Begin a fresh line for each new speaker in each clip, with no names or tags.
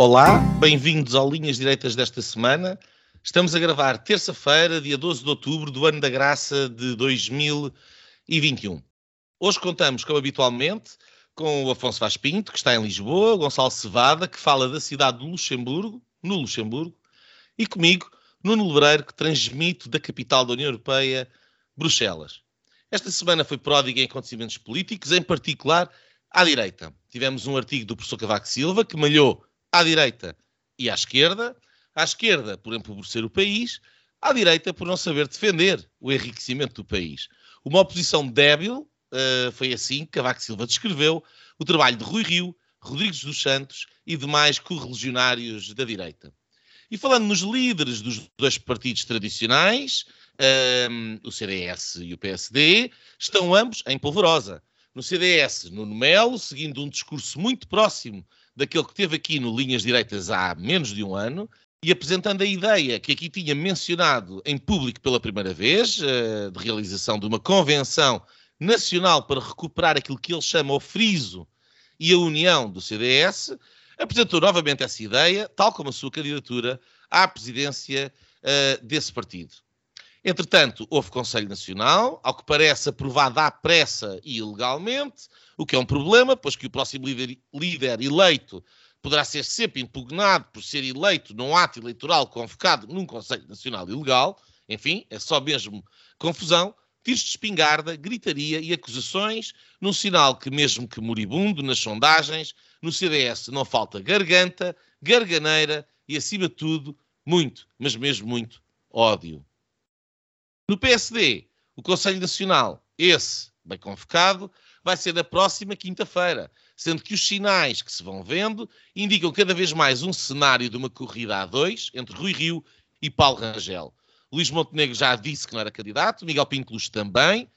Olá, bem-vindos ao Linhas Direitas desta semana. Estamos a gravar terça-feira, dia 12 de outubro do ano da graça de 2021. Hoje contamos, como habitualmente, com o Afonso Vaz Pinto, que está em Lisboa, Gonçalo Cevada, que fala da cidade de Luxemburgo, no Luxemburgo, e comigo, Nuno Lebreiro, que transmite da capital da União Europeia, Bruxelas. Esta semana foi pródiga em acontecimentos políticos, em particular à direita. Tivemos um artigo do professor Cavaco Silva, que malhou à direita e à esquerda, à esquerda por empobrecer o país, à direita por não saber defender o enriquecimento do país. Uma oposição débil, uh, foi assim que Cavaco Silva descreveu o trabalho de Rui Rio, Rodrigues dos Santos e demais correligionários da direita. E falando nos líderes dos dois partidos tradicionais, um, o CDS e o PSD, estão ambos em polvorosa. No CDS, Nuno Melo, seguindo um discurso muito próximo daquele que teve aqui no Linhas Direitas há menos de um ano, e apresentando a ideia que aqui tinha mencionado em público pela primeira vez, uh, de realização de uma convenção nacional para recuperar aquilo que ele chama o friso e a união do CDS, apresentou novamente essa ideia, tal como a sua candidatura à presidência uh, desse partido. Entretanto, houve Conselho Nacional, ao que parece aprovado à pressa e ilegalmente, o que é um problema, pois que o próximo líder, líder eleito poderá ser sempre impugnado por ser eleito num ato eleitoral convocado num Conselho Nacional ilegal. Enfim, é só mesmo confusão, tiros de espingarda, gritaria e acusações, num sinal que, mesmo que moribundo nas sondagens, no CDS não falta garganta, garganeira e, acima de tudo, muito, mas mesmo muito, ódio. No PSD, o Conselho Nacional, esse bem convocado, vai ser na próxima quinta-feira, sendo que os sinais que se vão vendo indicam cada vez mais um cenário de uma corrida a dois entre Rui Rio e Paulo Rangel. Luís Montenegro já disse que não era candidato, Miguel Pintelus também,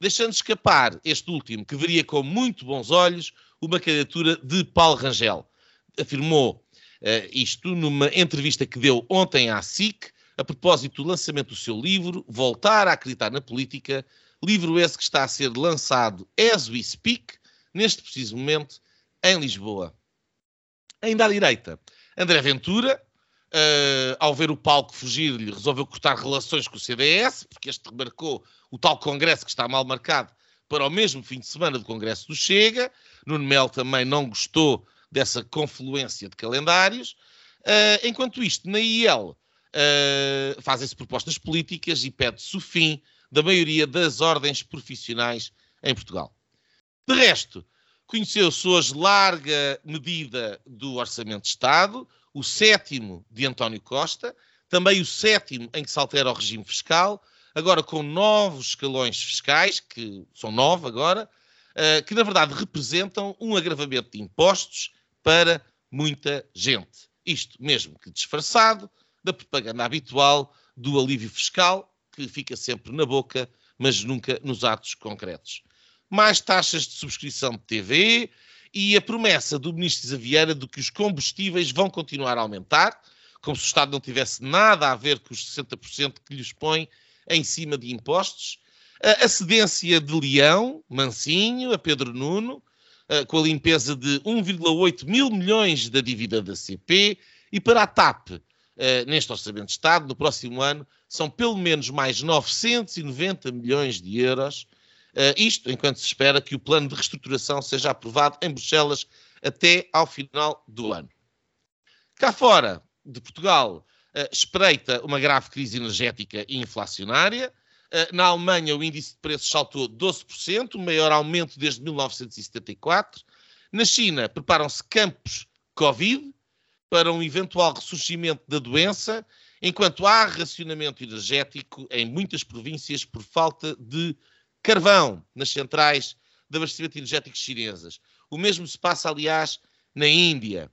deixando escapar este último, que veria com muito bons olhos uma candidatura de Paulo Rangel. Afirmou uh, isto numa entrevista que deu ontem à SIC, a propósito do lançamento do seu livro, Voltar a Acreditar na Política, livro esse que está a ser lançado as we speak, neste preciso momento, em Lisboa. Ainda à direita, André Ventura, uh, ao ver o palco fugir-lhe, resolveu cortar relações com o CDS, porque este remarcou o tal congresso que está mal marcado para o mesmo fim de semana do congresso do Chega. Nuno Mel também não gostou dessa confluência de calendários. Uh, enquanto isto, na IEL, uh, fazem-se propostas políticas e pede-se o fim da maioria das ordens profissionais em Portugal. De resto, conheceu-se hoje larga medida do Orçamento de Estado, o sétimo de António Costa, também o sétimo em que se altera o regime fiscal, agora com novos escalões fiscais, que são nove agora, uh, que na verdade representam um agravamento de impostos para muita gente. Isto mesmo que disfarçado, da propaganda habitual do alívio fiscal, que fica sempre na boca, mas nunca nos atos concretos. Mais taxas de subscrição de TV e a promessa do ministro Xavier de que os combustíveis vão continuar a aumentar, como se o Estado não tivesse nada a ver com os 60% que lhes põe em cima de impostos. A cedência de Leão, Mancinho, a Pedro Nuno, com a limpeza de 1,8 mil milhões da dívida da CP, e para a TAP, neste Orçamento de Estado, no próximo ano, são pelo menos mais 990 milhões de euros. Uh, isto enquanto se espera que o plano de reestruturação seja aprovado em Bruxelas até ao final do ano. Cá fora de Portugal, uh, espreita uma grave crise energética e inflacionária. Na Alemanha, o índice de preços saltou 12%, o maior aumento desde 1974. Na China, preparam-se campos Covid, para um eventual ressurgimento da doença, enquanto há racionamento energético em muitas províncias por falta de carvão nas centrais de abastecimento energético chinesas. O mesmo se passa, aliás, na Índia.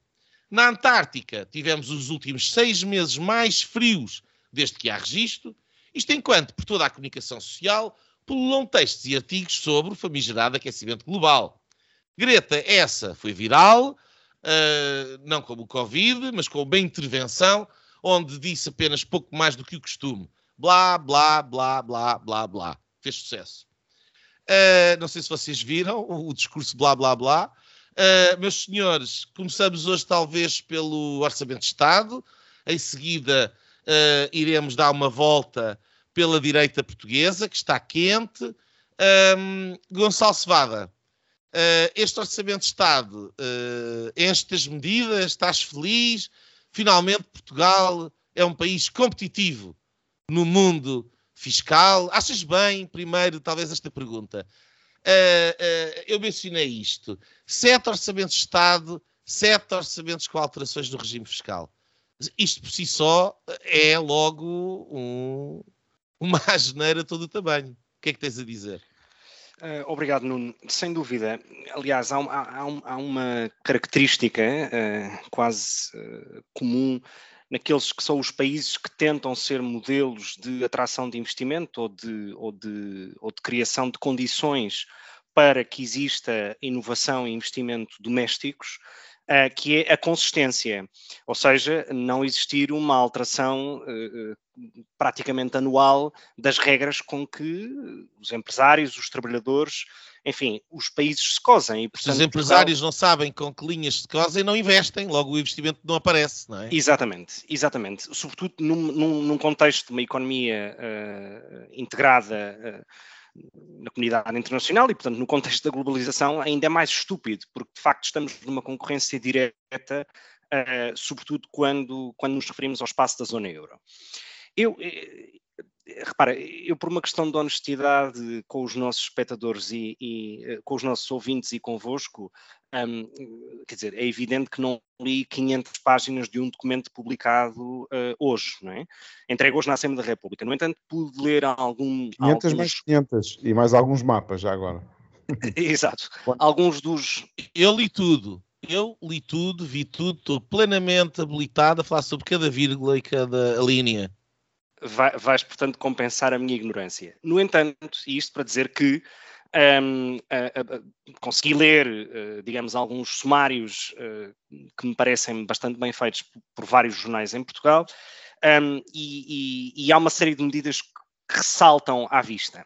Na Antártica, tivemos os últimos seis meses mais frios desde que há registro, isto enquanto, por toda a comunicação social, pululam textos e artigos sobre o famigerado aquecimento global. Greta, essa foi viral, uh, não como o Covid, mas com uma intervenção, onde disse apenas pouco mais do que o costume. Blá, blá, blá, blá, blá, blá. Fez sucesso. Uh, não sei se vocês viram o, discurso blá, blá, blá. Uh, meus senhores, começamos hoje talvez pelo Orçamento de Estado, em seguida uh, iremos dar uma volta pela direita portuguesa, que está quente. Um, Gonçalo Cevada, este Orçamento de Estado uh, enche as medidas, estás feliz? Finalmente Portugal é um país competitivo no mundo fiscal. Achas bem, primeiro, talvez esta pergunta? Uh, uh, eu mencionei isto. Sete orçamentos de Estado, sete orçamentos com alterações do regime fiscal. Isto por si só é logo um, uma asneira todo o tamanho. O que é que tens a dizer?
Uh, obrigado, Nuno. Sem dúvida. Aliás, há, há, há uma característica uh, quase uh, comum naqueles que são os países que tentam ser modelos de atração de investimento ou de, ou de, ou de criação de condições para que exista inovação e investimento domésticos, Uh, que é a consistência, ou seja, não existir uma alteração uh, praticamente anual das regras com que os empresários, os trabalhadores, enfim, os países se cosem.
E, portanto, os empresários Portugal... não sabem com que linhas se cosem, não investem, logo o investimento não aparece, não é?
Exatamente, exatamente. Sobretudo num, num, num contexto de uma economia uh, integrada na comunidade internacional e, portanto, no contexto da globalização, ainda é mais estúpido, porque de facto estamos numa concorrência direta, uh, sobretudo quando, quando nos referimos ao espaço da zona euro. Eu, eh, repara, eu por uma questão de honestidade com os nossos espectadores e, e eh, com os nossos ouvintes e convosco, um, quer dizer, é evidente que não li 500 páginas de um documento publicado uh, hoje, não é? Entregue hoje na Assembleia da República. No entanto, pude ler algum...
500 alguns... mais 500 e mais alguns mapas já agora.
Exato. Alguns dos...
Eu li tudo. Eu li tudo, vi tudo, estou plenamente habilitado a falar sobre cada vírgula e cada linha
vai, vais, portanto, compensar a minha ignorância. No entanto, e isto para dizer que um, consegui ler, uh, digamos, alguns sumários que me parecem bastante bem feitos por vários jornais em Portugal, um, e, e, e, há uma série de medidas que ressaltam à vista.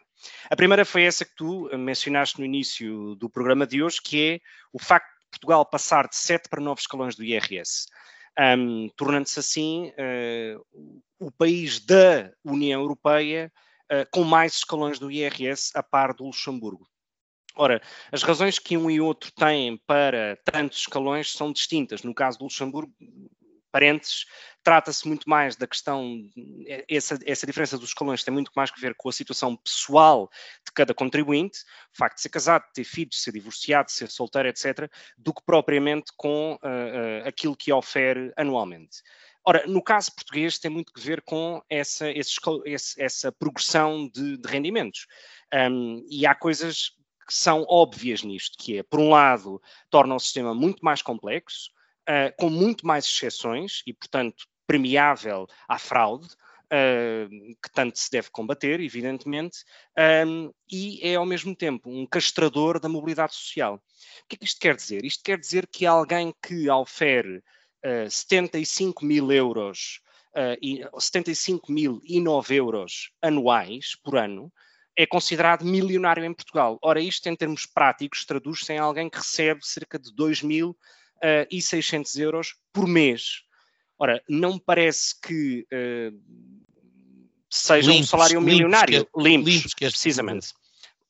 A primeira foi essa que tu mencionaste no início do programa de hoje, que é o facto de Portugal passar de 7 para 9 escalões do IRS um, tornando-se assim uh, o país da União Europeia uh, com mais escalões do IRS a par do Luxemburgo. Ora, as razões que um e outro têm para tantos escalões são distintas. No caso do Luxemburgo, parênteses, trata-se muito mais da questão, essa, essa diferença dos escalões tem muito mais que ver com a situação pessoal de cada contribuinte, o facto de ser casado, de ter filhos, de ser divorciado, de ser solteiro, etc., do que propriamente com uh, uh, aquilo que ofere anualmente. Ora, no caso português tem muito que ver com essa, esse, essa progressão de, de rendimentos. Um, e há coisas que são óbvias nisto, que é, por um lado, torna o sistema muito mais complexo, uh, com muito mais exceções e, portanto, premiável à fraude, uh, que tanto se deve combater, evidentemente, um, e é ao mesmo tempo um castrador da mobilidade social. O que é que isto quer dizer? Isto quer dizer que alguém que ofere uh, 75 mil euros, uh, e, 75 mil e 9 euros anuais por ano, é considerado milionário em Portugal. Ora, isto em termos práticos traduz-se em alguém que recebe cerca de 2 mil uh, e 600 euros por mês. Ora, não me parece que uh, seja limpos, um salário milionário. Limpos, limpos, limpos que é precisamente.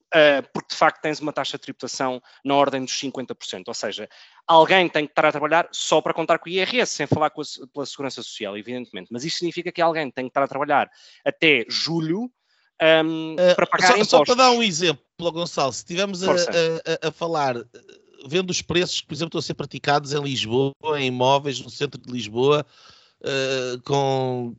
Uh, porque de facto tens uma taxa de tributação na ordem dos 50%. Ou seja, alguém tem que estar a trabalhar só para contar com o IRS, sem falar com a, pela Segurança Social, evidentemente. Mas isto significa que alguém tem que estar a trabalhar até julho um, uh, para pagar
só,
impostos.
Só para dar um exemplo, Gonçalo, se estivermos a, a, a, falar vendo os preços que, por exemplo, estão a ser praticados em Lisboa, em imóveis no centro de Lisboa, uh, com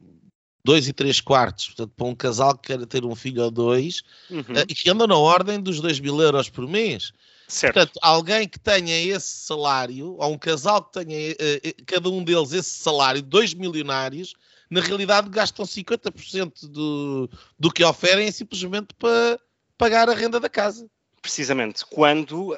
dois e três quartos, portanto, para um casal que quer ter um filho ou dois, uhum. uh, e que andam na ordem dos 2 mil euros por mês. Certo. Portanto, alguém que tenha esse salário, ou um casal que tenha uh, cada um deles esse salário, dois milionários, na realidade gastam 50% do, do que oferem simplesmente para pagar a renda da casa.
Precisamente, quando uh,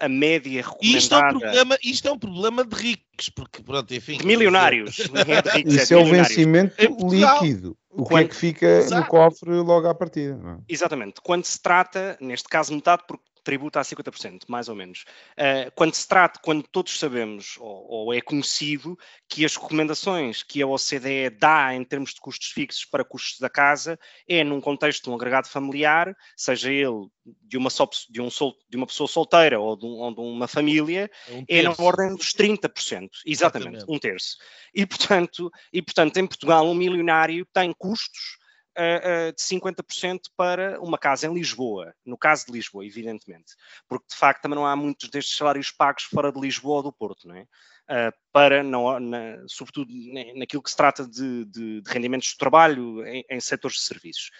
a média recomendada...
Isto é, um problema, isto é um problema de ricos, porque pronto, enfim...
De milionários,
é de ricos, Isso é, é o vencimento líquido. O quando... que é que fica Exato. no cofre logo à partida?
É? Exatamente. Quando se trata, neste caso metade, porque tributa a 50%, mais ou menos. Uh, quando se trata, quando todos sabemos, ou, ou, é conhecido, que as recomendações que a OCDE dá em termos de custos fixos para custos da casa é num contexto de um agregado familiar, seja ele de uma, só, de um sol, de uma pessoa solteira ou de, um, ou de uma família, um é na ordem dos 30%. Exatamente, Exatamente, um terço. E portanto, e, portanto, em Portugal, um milionário tem custos uh, de 50% para uma casa em Lisboa, no caso de Lisboa, evidentemente, porque de facto também não há muitos destes salários pagos fora de Lisboa ou do Porto, não é? Uh, para, não, na, sobretudo naquilo que se trata de, de, de rendimentos de trabalho em, em setores de serviços.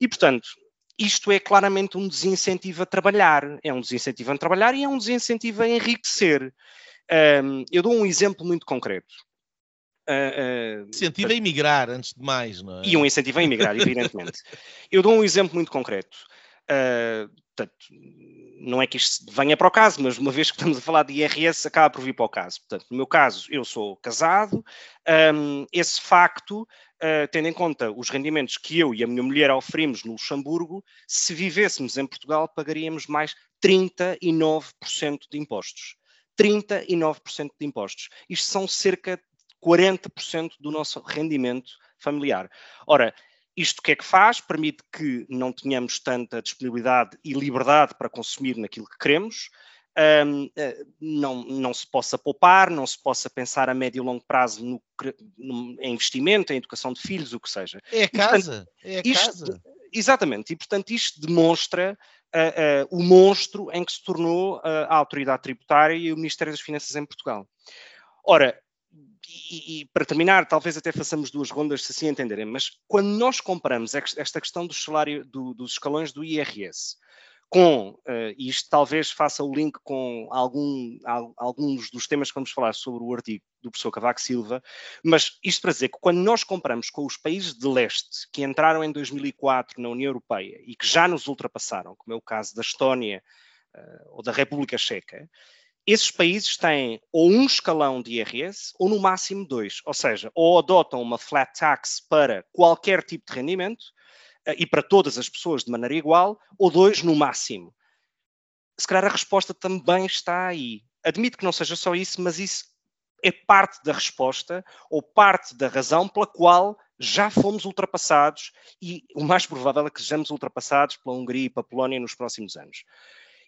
E, portanto, isto é claramente um desincentivo a trabalhar. É um desincentivo a trabalhar e é um desincentivo a enriquecer. Um, eu dou um exemplo muito concreto.
Uh, uh, incentivo a emigrar, antes de mais, não é?
E um incentivo a emigrar, evidentemente. Eu dou um exemplo muito concreto. Uh, portanto, não é que isto venha para o caso, mas uma vez que estamos a falar de IRS, acaba por vir para o caso. Portanto, no meu caso, eu sou casado, um, esse facto, uh, tendo em conta os rendimentos que eu e a minha mulher oferimos no Luxemburgo, se vivêssemos em Portugal, pagaríamos mais 39% de impostos. 39% de impostos. Isto são cerca 40% do nosso rendimento familiar. Ora, isto o que é que faz? Permite que não tenhamos tanta disponibilidade e liberdade para consumir naquilo que queremos, um, eh, não, não se possa poupar, não se possa pensar a médio e longo prazo no, no em investimento, em educação de filhos, o que seja.
É a casa, e, portanto, é a
isto,
casa.
Exatamente, e portanto isto demonstra uh, uh, o monstro em que se tornou uh, a autoridade tributária e o Ministério das Finanças em Portugal. Ora, e, e, para terminar, talvez até façamos duas rondas, se assim entenderem, mas quando nós comparamos esta questão do salário, do, dos escalões do IRS com, uh, e isto talvez faça o link com algum, alguns dos temas que vamos falar sobre o artigo do professor Cavaco Silva, mas isto para dizer que quando nós comparamos com os países de leste que entraram em 2004 na União Europeia e que já nos ultrapassaram, como é o caso da Estónia uh, ou da República Checa, esses países têm ou um escalão de IRS ou no máximo dois, ou seja, ou adotam uma flat tax para qualquer tipo de rendimento uh, e para todas as pessoas de maneira igual, ou dois no máximo. Se calhar a resposta também está aí. Admito que não seja só isso, mas isso é parte da resposta ou parte da razão pela qual já fomos ultrapassados e o mais provável é que sejamos ultrapassados pela Hungria e pela Polónia nos próximos anos.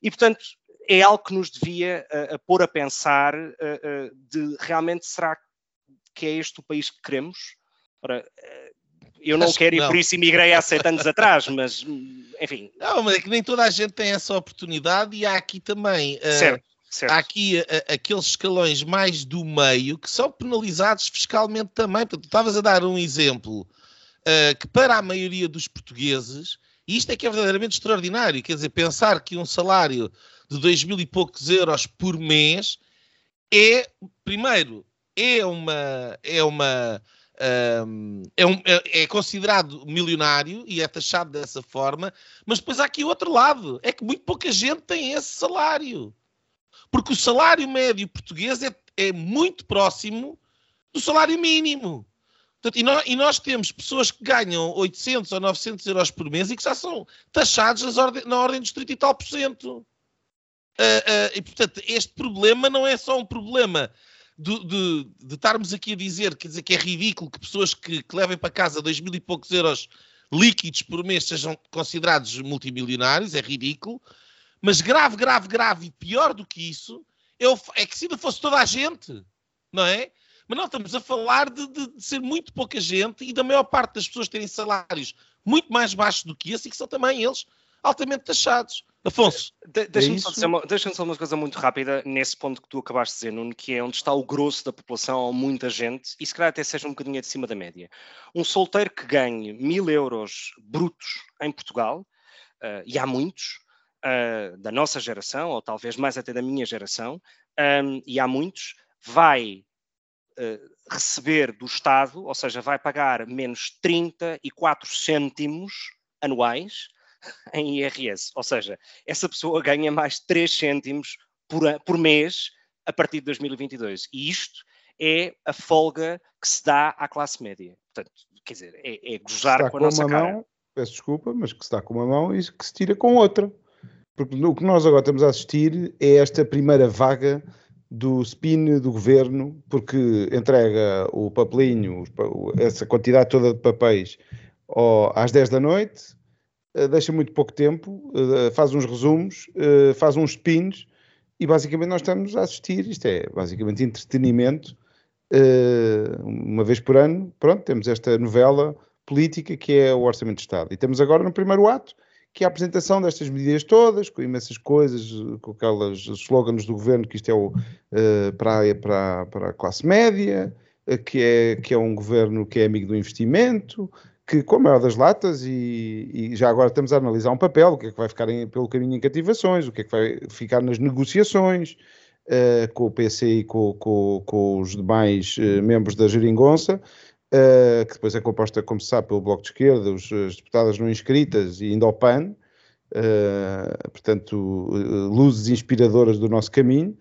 E, portanto, é algo que nos devia uh, pôr a pensar uh, uh, de realmente será que é este o país que queremos? Ora, eu não Acho quero que não. e por isso emigrei há sete anos atrás, mas enfim.
Não, mas é que nem toda a gente tem essa oportunidade e há aqui também.
Certo. Certo.
Há aqui aqueles escalões mais do meio que são penalizados fiscalmente também. Portanto, estavas a dar um exemplo que para a maioria dos portugueses, isto é que é verdadeiramente extraordinário. Quer dizer, pensar que um salário de dois mil e poucos euros por mês é, primeiro, é uma. É uma um, é, um, é, é, considerado milionário e é taxado dessa forma, mas depois há aqui outro lado: é que muito pouca gente tem esse salário. Porque o salário médio português é, é muito próximo do salário mínimo. Portanto, e, nós, e, nós, temos pessoas que ganham 800 ou 900 euros por mês e que já são taxados na ordem dos 30 e tal por cento. Uh, uh, e, portanto, este problema não é só um problema de, de, de, estarmos aqui a dizer, quer dizer, que é ridículo que pessoas que, que levem para casa dois mil e poucos euros líquidos por mês sejam considerados multimilionários, é ridículo. Mas grave, grave, grave e pior do que isso é, o, é que se ainda fosse toda a gente, não é? Mas não, estamos a falar de, de, de, ser muito pouca gente e da maior parte das pessoas terem salários muito mais baixos do que esse e que são também eles altamente taxados. Afonso.
De, Deixa-me é só, dizer uma, deixa só uma coisa muito rápida nesse ponto que tu acabaste de dizer, Nuno, que é onde está o grosso da população, ou muita gente, e se calhar até seja um bocadinho de cima da média. Um solteiro que ganhe mil euros brutos em Portugal, uh, e há muitos, uh, da nossa geração, ou talvez mais até da minha geração, um, e há muitos, vai uh, receber do Estado, ou seja, vai pagar menos 34 cêntimos anuais em IRS. Ou seja, essa pessoa ganha mais 3 cêntimos por, por mês a partir de 2022. E isto é a folga que se dá à classe média. Portanto, quer dizer, é, é gozar com a com nossa cara.
Mão, peço desculpa, mas que se dá com uma mão e que se tira com outra. Porque o que nós agora estamos a assistir é esta primeira vaga do spin do governo, porque entrega o papelinho, essa quantidade toda de papéis às 10 da noite, deixa muito pouco tempo, eh, faz uns resumos, eh, faz uns spins e basicamente nós estamos a assistir, isto é basicamente entretenimento, uma vez por ano, pronto, temos esta novela política que é o Orçamento de Estado. E temos agora no primeiro ato, que é a apresentação destas medidas todas, com imensas coisas, com aquelas slogans do governo que isto é o, para, para, para a classe média, que, é, que é um governo que é amigo do investimento, que com a maior das latas, e, e, já agora estamos a analisar um papel, o que é que vai ficar em, pelo caminho em cativações, o que é que vai ficar nas negociações uh, com o PC e com, com, com os demais membros da geringonça, uh, que depois é composta, como se sabe, pelo Bloco de Esquerda, os, as deputadas não inscritas e ainda PAN, uh, portanto, uh, luzes inspiradoras do nosso caminho.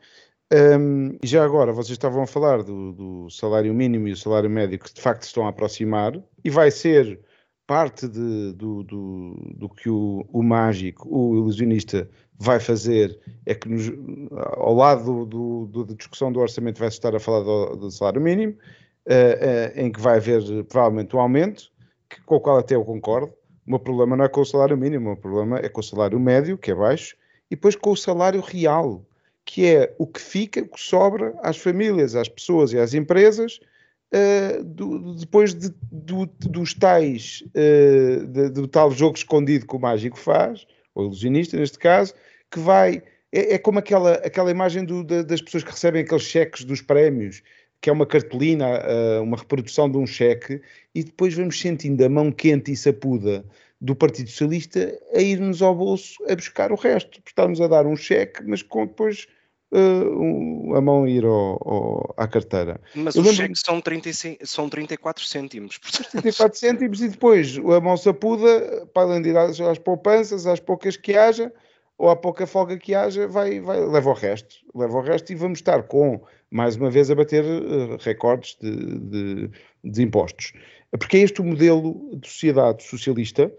Um, e já agora, vocês estavam a falar do, do, salário mínimo e o salário médio que de facto estão a aproximar, e vai ser parte de, do, do, do, que o, o, mágico, o ilusionista, vai fazer, é que nos, ao lado do, da discussão do orçamento vai estar a falar do, do salário mínimo, uh, em que vai haver provavelmente um aumento, que, com o qual até eu concordo. O meu problema não é com o salário mínimo, o meu problema é com o salário médio, que é baixo, e depois com o salário real, que é o que fica, o que sobra às famílias, às pessoas e às empresas, uh, do, depois de, do, dos tais, uh, de, do tal jogo escondido que o mágico faz, ou ilusionista neste caso, que vai. É, é como aquela, aquela imagem do, das pessoas que recebem aqueles cheques dos prémios que é uma cartolina, eh, uma reprodução de um cheque, e depois vamos sentindo a mão quente e sapuda do Partido Socialista a ir-nos ao bolso a buscar o resto. Está-nos a dar um cheque, mas com depois uh, a mão ir ao, ao, à carteira.
Mas os cheques são, 35, são 34 cêntimos.
34 cêntimos e depois a mão sapuda, para além de ir às, às poupanças, às poucas que haja, ou à pouca folga que haja, vai, vai, leva o resto. Leva o resto e vamos estar com, mais uma vez, a bater uh, recordes de, de, de, impostos. Porque é este o modelo de sociedade socialista.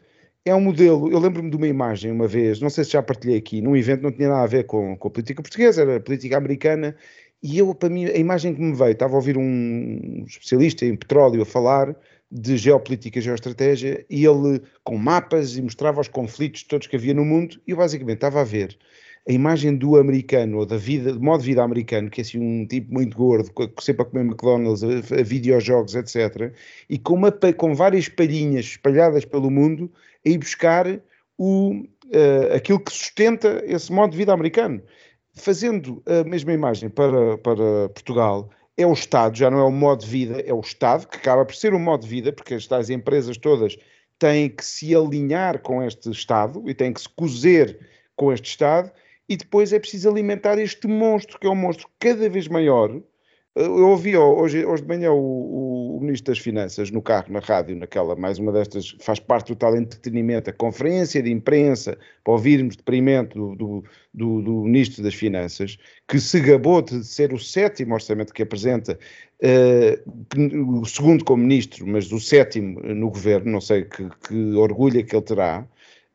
É um modelo, eu lembro-me de uma imagem uma vez, não sei se já partilhei aqui, num evento não tinha nada a ver com, com a política portuguesa, era política americana, e eu, para mim, a imagem que me veio, estava a ouvir um especialista em petróleo a falar, de geopolítica e geoestratégia e ele com mapas e mostrava os conflitos todos que havia no mundo e eu basicamente estava a ver a imagem do americano ou da vida, do modo de vida americano, que é assim um tipo muito gordo, sempre a comer McDonald's, a, a videojogos, etc. E com, uma, com várias palhinhas espalhadas pelo mundo a ir buscar o, uh, aquilo que sustenta esse modo de vida americano. Fazendo a mesma imagem para, para Portugal, é o Estado, já não é o modo de vida, é o Estado, que acaba por ser um modo de vida, porque as empresas todas têm que se alinhar com este Estado e têm que se cozer com este Estado, e depois é preciso alimentar este monstro, que é um monstro cada vez maior, eu ouvi hoje, hoje de manhã o, o, Ministro das Finanças no carro, na rádio, naquela, mais uma destas, faz parte do tal entretenimento, a conferência de imprensa, para ouvirmos depoimento do, do, do, Ministro das Finanças, que se gabou de ser o sétimo orçamento que apresenta, uh, o segundo como Ministro, mas o sétimo no Governo, não sei que, que orgulho é que ele terá,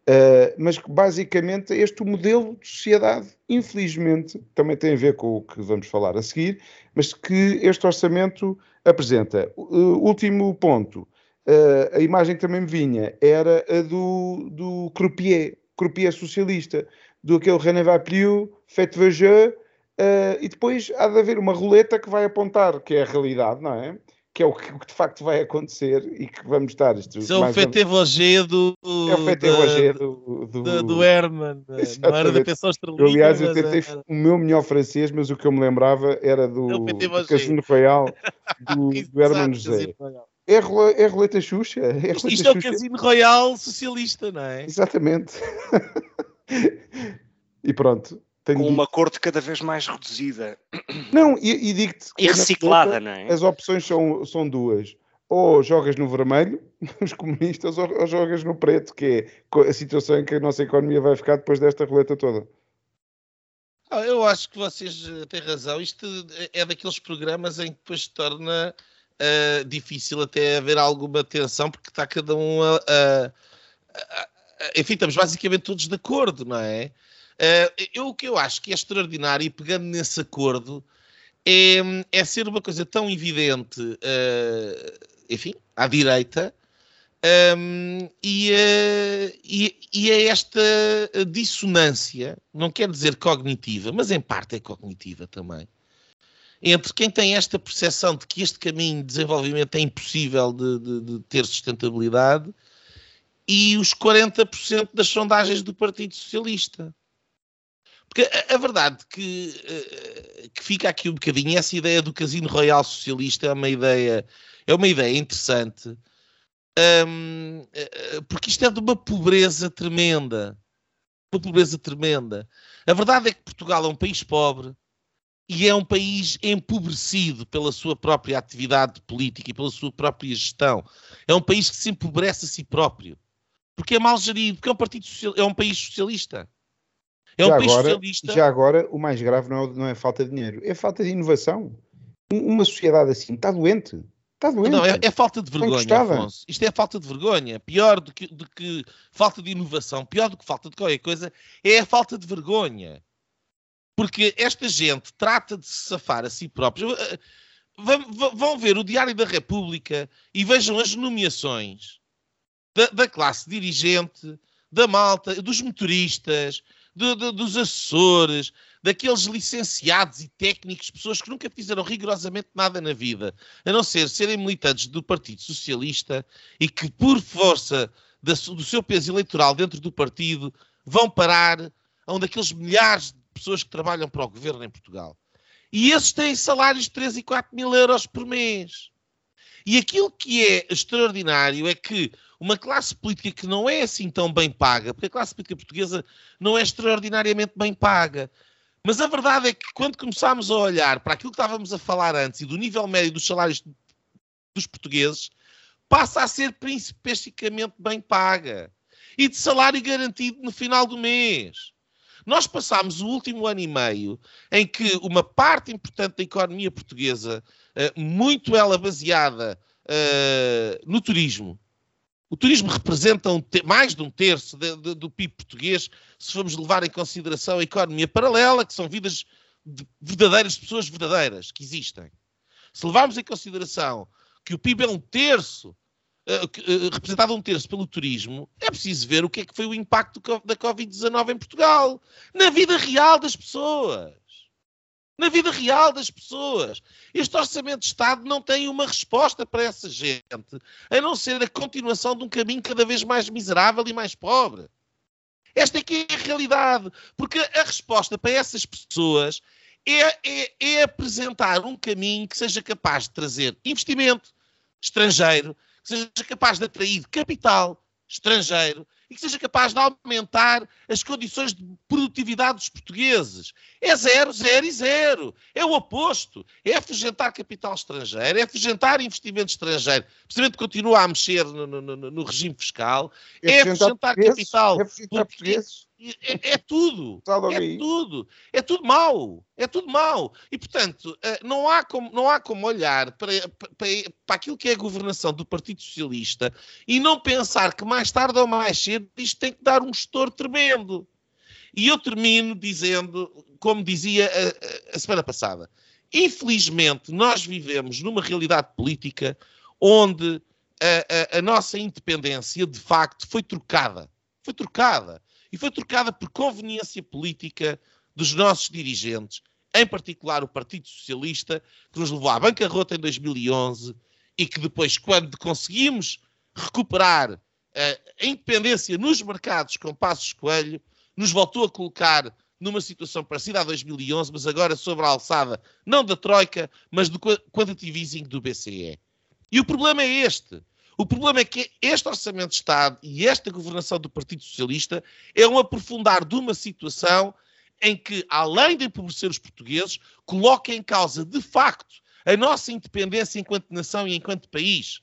Uh, mas basicamente este modelo de sociedade, infelizmente, também tem a ver com o que vamos falar a seguir, mas que este orçamento apresenta. Uh, último ponto, uh, a imagem que também me vinha era a do, do croupier, croupier socialista, do aquele René Vapliou, Fête Vageux, e depois há de haver uma roleta que vai apontar que é a realidade, não é? Que é o que, de facto vai acontecer e que vamos estar. Isto,
Isso é o FT Vogé do.
É o do, do,
do, do Herman, não era da pensão estrelina.
Aliás, eu tentei era... o meu melhor francês, mas o que eu me lembrava era do, é do Casino Royal do, do Herman José. É, é roleta Xuxa. É
isto, isto é o Casino Royal socialista, não é?
Exatamente. e pronto.
Com uma corte cada vez mais reduzida.
Não, e, e digo-te.
E reciclada, não é?
As opções são, são duas. Ou jogas no vermelho, os comunistas, ou, ou jogas no preto, que é a situação em que a nossa economia vai ficar depois desta roleta toda.
Ah, eu acho que vocês eh, têm razão. Isto é daqueles programas em que depois se torna uh, difícil até haver alguma tensão, porque está cada um a, a, a, Enfim, estamos basicamente todos de acordo, não é? Uh, eu, o que eu acho que é extraordinário, e pegando nesse acordo, é, é ser uma coisa tão evidente, uh, enfim, à direita, um, e, uh, e, e, é esta dissonância, não quer dizer cognitiva, mas em parte é cognitiva também, entre quem tem esta percepção de que este caminho de desenvolvimento é impossível de, de, de ter sustentabilidade e os 40% das sondagens do Partido Socialista. Porque a, a verdade que, uh, que fica aqui um bocadinho, essa ideia do Casino Royal Socialista é uma ideia, é uma ideia interessante, um, uh, porque isto é de uma pobreza tremenda. Uma pobreza tremenda. A verdade é que Portugal é um país pobre, e é um país empobrecido pela sua própria atividade política e pela sua própria gestão. É um país que se empobrece a si próprio. Porque é mal gerido, porque é um, partido social, é um país socialista.
É um já país agora, socialista. Já agora, o mais grave não é, não é falta de dinheiro, é falta de inovação. Uma sociedade assim está doente. Está doente.
Não, é, é falta de vergonha, Afonso. Isto é falta de vergonha. Pior do que, do que falta de inovação, pior do que falta de qualquer coisa, é a falta de vergonha. Porque esta gente trata de se safar a si próprios. Eh, vão ver o Diário da República e vejam as nomeações da, da classe dirigente, da malta, dos motoristas, de, de, dos assessores, daqueles licenciados e técnicos, pessoas que nunca fizeram rigorosamente nada na vida, a não ser serem militantes do Partido Socialista e que, por força da, do seu peso eleitoral dentro do partido, vão parar a um daqueles milhares pessoas que trabalham para o governo em Portugal. E esses têm salários de 3 e 4 mil euros por mês. E aquilo que é extraordinário é que uma classe política que não é assim tão bem paga, porque a classe política portuguesa não é extraordinariamente bem paga, mas a verdade é que quando começámos a olhar para aquilo que estávamos a falar antes e do nível médio dos salários dos portugueses, passa a ser principesticamente bem paga e de salário garantido no final do mês. Nós passámos o último ano e meio em que uma parte importante da economia portuguesa, eh, muito ela baseada eh, no turismo, o turismo representa um mais de um terço de, de, do PIB português, se formos levar em consideração a economia paralela, que são vidas de verdadeiras pessoas verdadeiras que existem. Se levarmos em consideração que o PIB é um terço representado um terço pelo turismo, é preciso ver o que é que foi o impacto da Covid-19 em Portugal. Na vida real das pessoas. Na vida real das pessoas. Este Orçamento de Estado não tem uma resposta para essa gente, a não ser a continuação de um caminho cada vez mais miserável e mais pobre. Esta é que é a realidade. Porque a resposta para essas pessoas é, é, é apresentar um caminho que seja capaz de trazer investimento estrangeiro, seja capaz de atrair capital estrangeiro e que seja capaz de aumentar as condições de produtividade dos portugueses. É zero, zero e zero. É o oposto. É afugentar capital estrangeiro, é afugentar investimento estrangeiro. Precisamente continua a mexer no, no, no, no regime fiscal, é, é afugentar capital. É afugentar portugueses. É, é, tudo. É tudo. É tudo mau. É tudo mau. E, portanto, eh, não há como, não há como olhar para, para, para aquilo que é a governação do Partido Socialista e não pensar que mais tarde ou mais cedo isto tem que dar um gestor tremendo. E eu termino dizendo, como dizia a, a semana passada, infelizmente nós vivemos numa realidade política onde a, a, a nossa independência de facto foi trocada. Foi trocada e foi trocada por conveniência política dos nossos dirigentes, em particular o Partido Socialista, que nos levou à bancarrota em 2011 e que depois, quando conseguimos recuperar eh, a independência nos mercados com Passos Coelho, nos voltou a colocar numa situação parecida a 2011, mas agora sobre a alçada não da Troika, mas do quantitative easing do BCE. E o problema é este. O problema é que este Orçamento de Estado e esta governação do Partido Socialista é um aprofundar de uma situação em que, além de empobrecer os portugueses, coloca em causa, de facto, a nossa independência enquanto nação e enquanto país.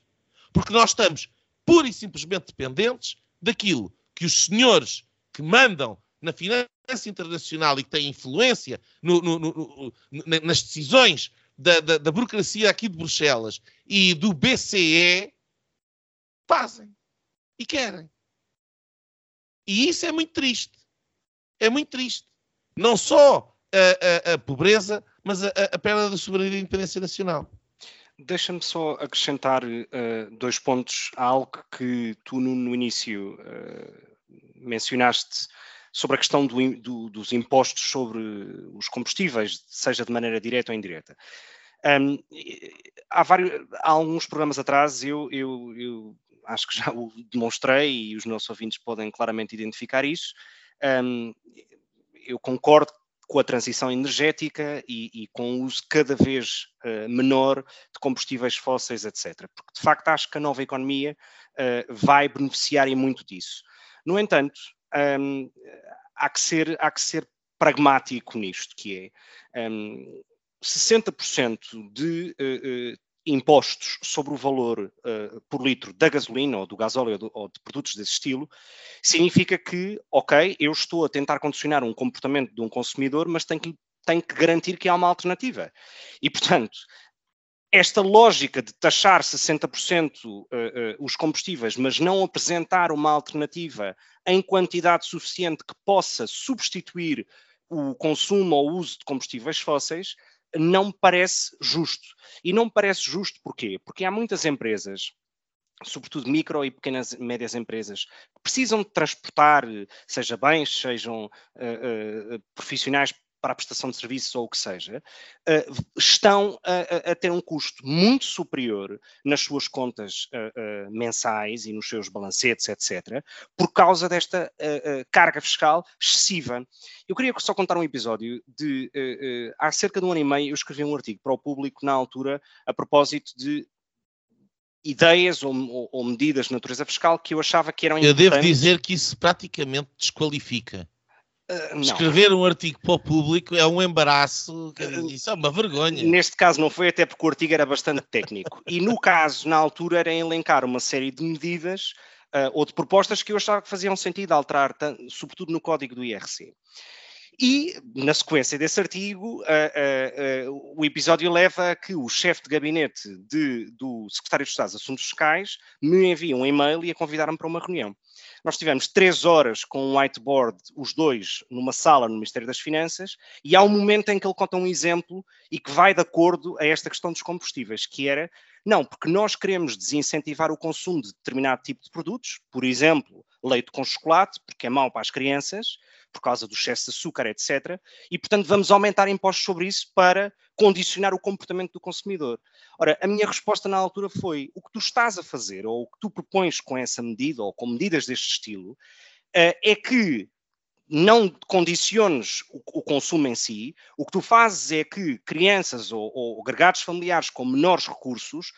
Porque nós estamos pura e simplesmente dependentes daquilo que os senhores que mandam na finança internacional e que têm influência no, no, no, nas decisões da, da, da, burocracia aqui de Bruxelas e do BCE fazem e querem. E isso é muito triste. É muito triste. Não só a, a, a pobreza, mas a, a perda da soberania e independência nacional.
Deixa-me só acrescentar uh, dois pontos a algo que tu no, no início uh, mencionaste sobre a questão do, do, dos impostos sobre os combustíveis, seja de maneira direta ou indireta. Um, há, vários, há alguns programas atrás, eu, eu, eu, acho que já o demonstrei e os nossos ouvintes podem claramente identificar isso. Um, eu concordo com a transição energética e, e, com o uso cada vez uh, menor de combustíveis fósseis, etc. Porque, de facto, acho que a nova economia uh, vai beneficiar e muito disso. No entanto, um, há, que ser, há que ser pragmático nisto, que é um, 60% de uh, impostos sobre o valor uh, por litro da gasolina ou do gasóleo ou, ou, de produtos desse estilo, significa que, ok, eu estou a tentar condicionar um comportamento de um consumidor, mas tenho que, tenho que garantir que há uma alternativa. E, portanto, esta lógica de taxar 60% uh, uh, os combustíveis, mas não apresentar uma alternativa em quantidade suficiente que possa substituir o consumo ou o uso de combustíveis fósseis, não me parece justo. E não me parece justo porquê? Porque há muitas empresas sobretudo micro e pequenas e médias empresas, que precisam de transportar, seja bens, sejam uh, uh, profissionais para a prestação de serviços ou o que seja, uh, estão a, a, ter um custo muito superior nas suas contas uh, uh, mensais e nos seus balancetes, etc., por causa desta carga fiscal excessiva. Eu queria só contar um episódio de há cerca de um ano e meio eu escrevi um artigo para o público na altura a propósito de ideias ou, ou, ou medidas de natureza fiscal que eu achava que eram
Eu devo dizer que isso praticamente desqualifica. Uh, Escrever um artigo para o público é um embaraço, isso é uma vergonha.
Neste caso não foi, até porque o artigo era bastante técnico. e no caso, na altura, era elencar uma série de medidas uh, ou de propostas que eu achava que faziam sentido alterar, sobretudo no código do IRC. E, na sequência desse artigo, uh, uh, uh, o episódio leva a que o chefe de gabinete de, do secretário de Estado de Assuntos Fiscais me envia um e-mail e a convidar-me para uma reunião. Nós tivemos três horas com um whiteboard, os dois, numa sala no Ministério das Finanças, e há um momento em que ele conta um exemplo e que vai de acordo a esta questão dos combustíveis, que era, não, porque nós queremos desincentivar o consumo de determinado tipo de produtos, por exemplo, leite com chocolate, porque é mau para as crianças, por causa do excesso de açúcar, etc. E, portanto, vamos aumentar impostos sobre isso para condicionar o comportamento do consumidor. Ora, a minha resposta na altura foi: o que tu estás a fazer, ou o que tu propões com essa medida, ou com medidas deste estilo, eh, é que não condiciones o, consumo em si, o que tu fazes é que crianças ou, ou agregados familiares com menores recursos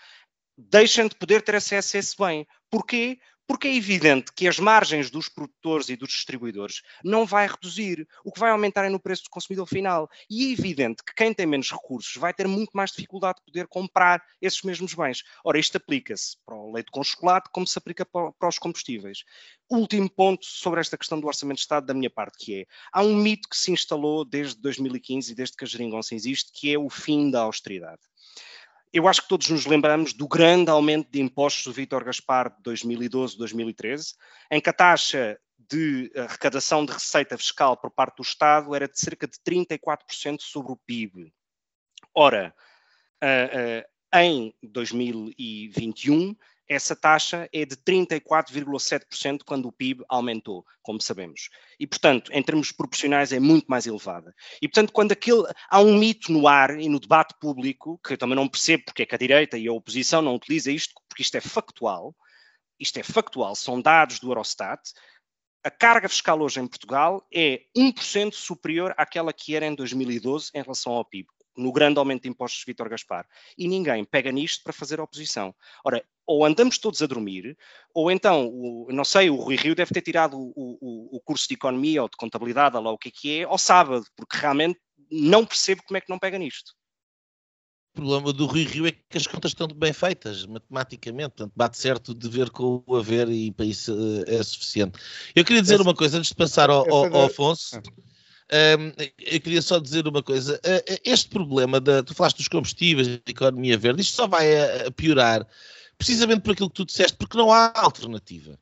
deixem de poder ter acesso a esse bem. Porquê? Porque é evidente que as margens dos produtores e dos distribuidores não vai reduzir. O que vai aumentar é no preço do consumidor final. E é evidente que quem tem menos recursos vai ter muito mais dificuldade de poder comprar esses mesmos bens. Ora, isto aplica-se para o leite com chocolate, como se aplica para os combustíveis. Último ponto sobre esta questão do Orçamento de Estado da minha parte, que é, há um mito que se instalou desde 2015 e desde que a geringonça existe, que é o fim da austeridade eu acho que todos nos lembramos do grande aumento de impostos do Vítor Gaspar de 2012, 2013, em que a taxa de arrecadação de receita fiscal por parte do Estado era de cerca de 34% sobre o PIB. Ora, uh, uh, em 2021, essa taxa é de 34,7% quando o PIB aumentou, como sabemos. E, portanto, em termos proporcionais, é muito mais elevada. E, portanto, quando aquele, há um mito no ar e no debate público, que eu também não percebo porque é que a direita e a oposição não utiliza isto, porque isto é factual, isto é factual, são dados do Eurostat, a carga fiscal hoje em Portugal é 1% superior àquela que era em 2012 em relação ao PIB no grande aumento de impostos de Vítor Gaspar. E ninguém pega nisto para fazer oposição. Ora, ou andamos todos a dormir, ou então, o, não sei, o Rui Rio deve ter tirado o, o, o curso de economia ou de contabilidade, lá o que é que é, ao sábado, porque realmente não percebo como é que não pega nisto.
O problema do Rui Rio é que as contas estão bem feitas, matematicamente, portanto bate certo de ver com o haver e para isso eh, é suficiente. Eu queria dizer uma coisa antes de passar ao, ao, ao Afonso. Eu queria só dizer uma coisa. Este problema, da, tu falaste dos combustíveis, da economia verde, isto só vai a, piorar precisamente por aquilo que tu disseste, porque não há alternativa.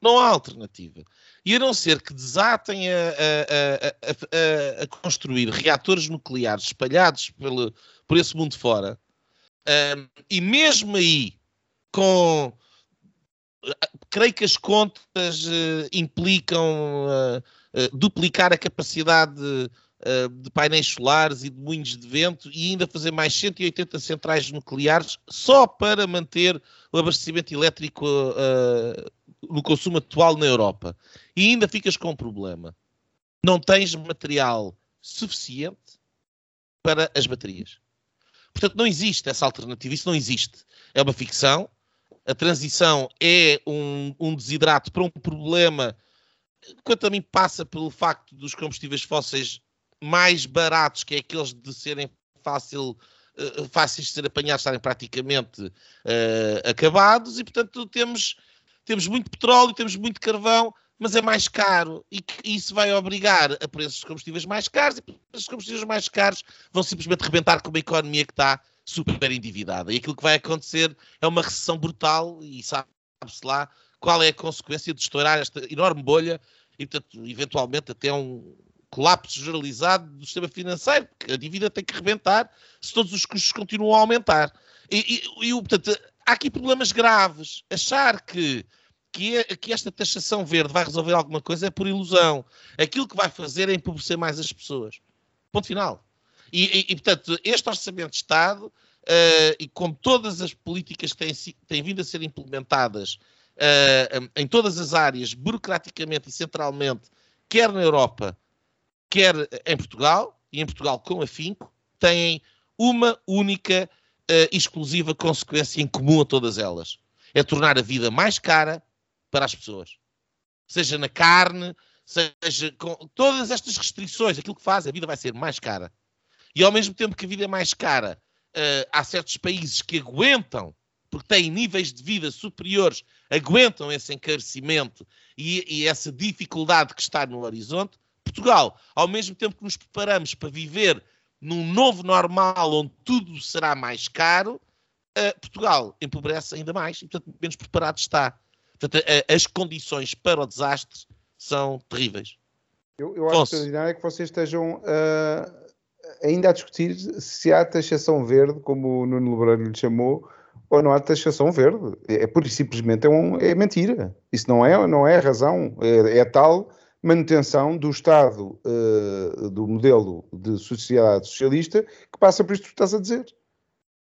Não há alternativa. E a não ser que desatem a, a, a, a construir reatores nucleares espalhados pelo, por esse mundo fora, um, e mesmo aí, com. Creio que as contas uh, implicam uh, uh, duplicar a capacidade de painéis solares e de moinhos de vento e ainda fazer mais 180 centrais nucleares só para manter o abastecimento elétrico no consumo atual na Europa. E ainda ficas com um problema. Não tens material suficiente para as baterias. Portanto, não existe essa alternativa. Isso não existe. É uma ficção. A transição é um, um desidrato para um problema quanto a mim, passa pelo facto dos combustíveis fósseis mais baratos, que é aqueles de serem fácil, uh, fáceis de ser apanhados, estarem praticamente uh, acabados, e portanto temos temos muito petróleo, temos muito carvão, mas é mais caro e, isso vai obrigar a preços de combustíveis mais caros e preços de combustíveis mais caros vão simplesmente rebentar com uma economia que está super endividada. E aquilo que vai acontecer é uma recessão brutal e sabe-se lá qual é a consequência de estourar esta enorme bolha e, portanto, eventualmente até um colapso generalizado do sistema financeiro, porque a dívida tem que rebentar se todos os custos continuam a aumentar. E, e, e portanto, há aqui problemas graves. Achar que que, é, que esta taxação verde vai resolver alguma coisa é por ilusão. Aquilo que vai fazer é empobrecer mais as pessoas. Ponto final. E, e, portanto, este Orçamento de Estado, uh, e como todas as políticas que têm, têm vindo a ser implementadas uh, em todas as áreas, burocraticamente e centralmente, quer na Europa, quer em Portugal, e em Portugal com afinco, têm uma única uh, exclusiva consequência em comum a todas elas. É tornar a vida mais cara para as pessoas. Seja na carne, seja com todas estas restrições, aquilo que faz, a vida vai ser mais cara. E ao mesmo tempo que a vida é mais cara, uh, há certos países que aguentam, porque têm níveis de vida superiores, aguentam esse encarecimento e, e essa dificuldade que está no horizonte. Portugal, ao mesmo tempo que nos preparamos para viver num novo normal onde tudo será mais caro, uh, Portugal empobrece ainda mais e, portanto, menos preparado está. Portanto, as condições para o desastre são terríveis.
Eu, eu acho extraordinário é que vocês estejam uh, ainda a discutir se há taxação verde, como o Nuno Lebreiro lhe chamou, ou não há taxação verde. É, é pura e simplesmente é, um, é mentira. Isso não é, não é razão. É, é tal manutenção do Estado, uh, do modelo de sociedade socialista, que passa por isto que estás a dizer.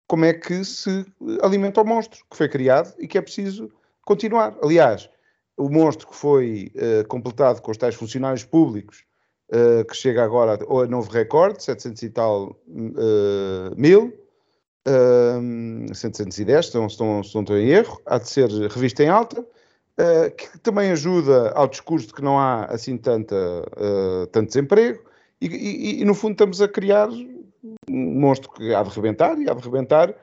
Como é que se alimenta o monstro que foi criado e que é preciso continuar. Aliás, o monstro que foi uh, completado com os tais funcionários públicos, uh, que chega agora a novo recorde, 700 e tal mil, uh, 710, se não, se, não, se não estou em erro, há de ser revista em alta, uh, que também ajuda ao discurso de que não há assim tanta, tanto desemprego, e, e, e, no fundo estamos a criar um monstro que há de rebentar, e há de rebentar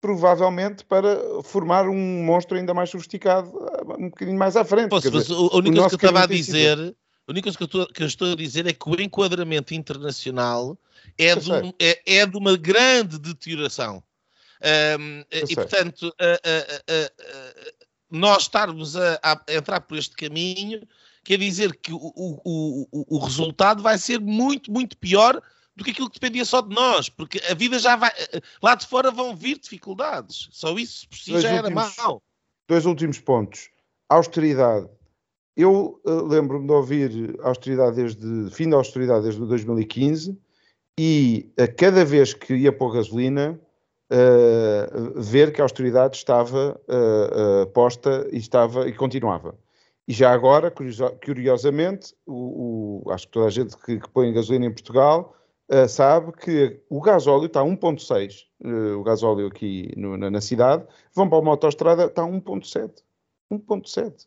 provavelmente para formar um monstro ainda mais sofisticado um bocadinho mais à frente.
Posso, dizer, a única coisa que eu estava a dizer, a única coisa que eu, estou, que eu, estou, a dizer é que o enquadramento internacional é, de, um, é, é de uma grande deterioração. Um, e, portanto, nós estarmos a, a, entrar por este caminho quer dizer que o, o, o, o resultado vai ser muito, muito pior do que aquilo que dependia só de nós, porque a vida já vai. Lá de fora vão vir dificuldades. Só isso por si dois já últimos, era mau.
Dois últimos pontos. Austeridade. Eu uh, lembro-me de ouvir austeridade desde fim da austeridade desde 2015 e a cada vez que ia pôr gasolina uh, ver que a austeridade estava uh, posta e estava e continuava. E já agora, curiosamente, o, o, acho que toda a gente que, que põe gasolina em Portugal uh, sabe que o gasóleo está a 1.6, uh, o gasóleo aqui no, na, na, cidade, vão para uma autostrada, está a 1.7. 1.7.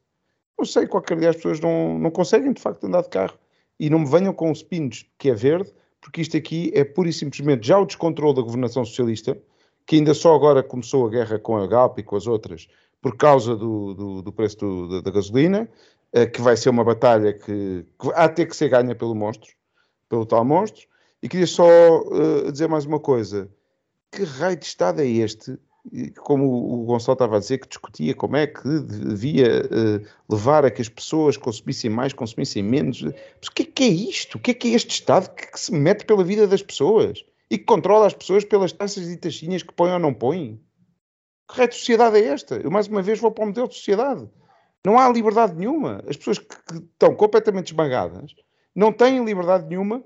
Não sei, qualquer dia as pessoas não, não conseguem de facto andar de carro. E não me venham com os pinos que é verde, porque isto aqui é pura e simplesmente já o descontrole da governação socialista, que ainda só agora começou a guerra com a Galp e com as outras, por causa do, do, do preço do, da, da, gasolina, uh, que vai ser uma batalha que, que há ter que ser ganha pelo monstro, pelo tal monstro. E queria só uh, dizer mais uma coisa. Que raio de Estado é este como o Gonçalo estava a dizer, que discutia como é que devia uh, levar a que as pessoas consumissem mais, consumissem menos. Mas o que é que é isto? O que é que é este Estado que, que se mete pela vida das pessoas e que controla as pessoas pelas taxas e taxinhas que põem ou não põem? Que raio de sociedade é esta? Eu mais uma vez vou para o modelo de sociedade. Não há liberdade nenhuma. As pessoas que, que estão completamente esmagadas não têm liberdade nenhuma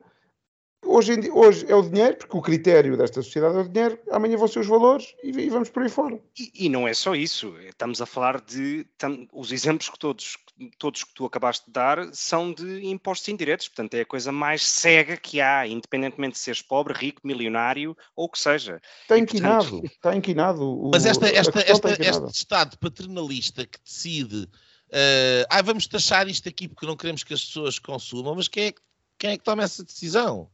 Hoje, dia, hoje, é o dinheiro, porque o critério desta sociedade é o dinheiro, amanhã vão ser os valores e, e vamos por aí fora.
E, e, não é só isso, estamos a falar de. Tam, os exemplos que todos, todos que tu acabaste de dar são de impostos indiretos, portanto é a coisa mais cega que há, independentemente de seres pobre, rico, milionário ou o que seja.
Está inquinado, portanto... está inquinado.
Mas esta, esta, esta, este Estado paternalista que decide. Uh, ah, vamos taxar isto aqui porque não queremos que as pessoas consumam, mas quem é, quem é que toma essa decisão?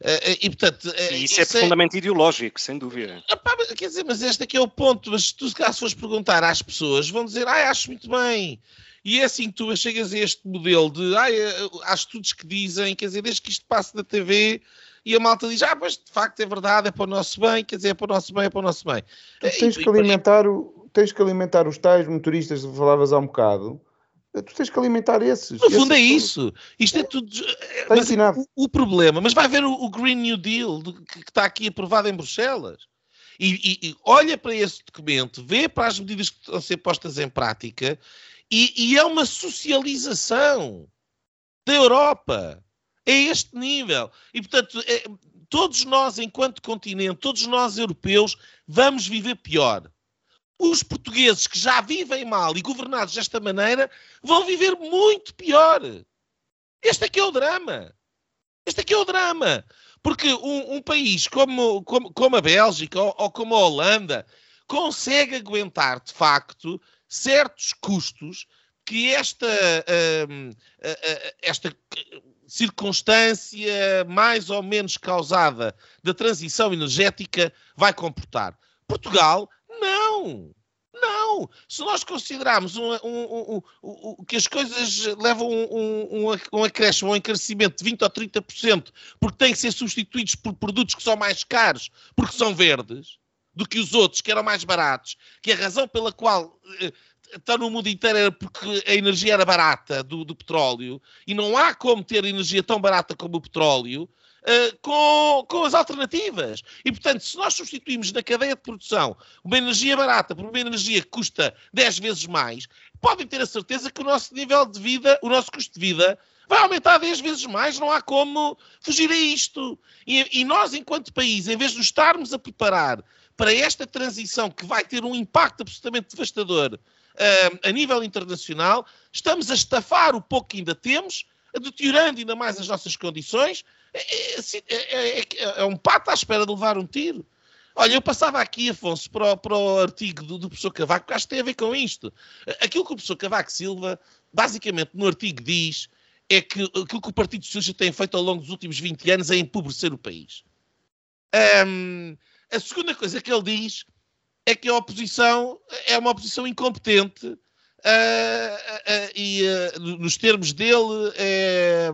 Uh, e, portanto, e isso, é isso é profundamente ideológico, sem dúvida.
Epá, quer dizer, mas este aqui é o ponto. Mas se tu, se fores perguntar às pessoas, vão dizer, ah, acho muito bem. E é assim que tu chegas a este modelo de, ah, há estudos que dizem, quer dizer, desde que isto passe na TV, e a malta diz, ah, mas de facto é verdade, é para o nosso bem, quer dizer, é para o nosso bem, é para o nosso bem.
Tu tens, e, que, alimentar o, tens que alimentar os tais motoristas que falavas há um bocado, tu tens que alimentar esses.
No fundo é isso. Isto é tudo. Está ensinado. O, o, problema, mas vai ver o, o Green New Deal que, que, está aqui aprovado em Bruxelas. E, e, e, olha para esse documento, vê para as medidas que estão a ser postas em prática e, e é uma socialização da Europa. É este nível. E, portanto, é, todos nós, enquanto continente, todos nós europeus, vamos viver pior os portugueses que já vivem mal e governados desta maneira vão viver muito pior. Este aqui é o drama. Este aqui é o drama. Porque um, um país como, como, como, a Bélgica ou, ou, como a Holanda consegue aguentar, de facto, certos custos que esta, uh, esta circunstância mais ou menos causada da transição energética vai comportar. Portugal não! Se nós considerarmos um, um, um, que as coisas levam um, um, acréscimo, um encarecimento de 20% ou 30%, porque têm que ser substituídos por produtos que são mais caros, porque são verdes, do que os outros, que eram mais baratos, que a razão pela qual eh, está no mundo inteiro era porque a energia era barata do, do petróleo, e não há como ter energia tão barata como o petróleo, uh, com, com as alternativas. E, portanto, se nós substituímos na cadeia de produção uma energia barata por uma energia que custa 10 vezes mais, podem ter a certeza que o nosso nível de vida, o nosso custo de vida, vai aumentar 10 vezes mais, não há como fugir a isto. E, e, nós, enquanto país, em vez de nos estarmos a preparar para esta transição que vai ter um impacto absolutamente devastador uh, a nível internacional, estamos a estafar o pouco que ainda temos, deteriorando ainda mais as nossas condições é, é, é, é, um pato à espera de levar um tiro. Olha, eu passava aqui, Afonso, para o, para o artigo do, do, professor Cavaco, porque acho que tem a ver com isto. Aquilo que o professor Cavaco Silva, basicamente, no artigo diz é que aquilo que o Partido Socialista tem feito ao longo dos últimos 20 anos é empobrecer o país. Um, a segunda coisa que ele diz é que a oposição é uma oposição incompetente uh, uh, uh, e, nos termos dele, é,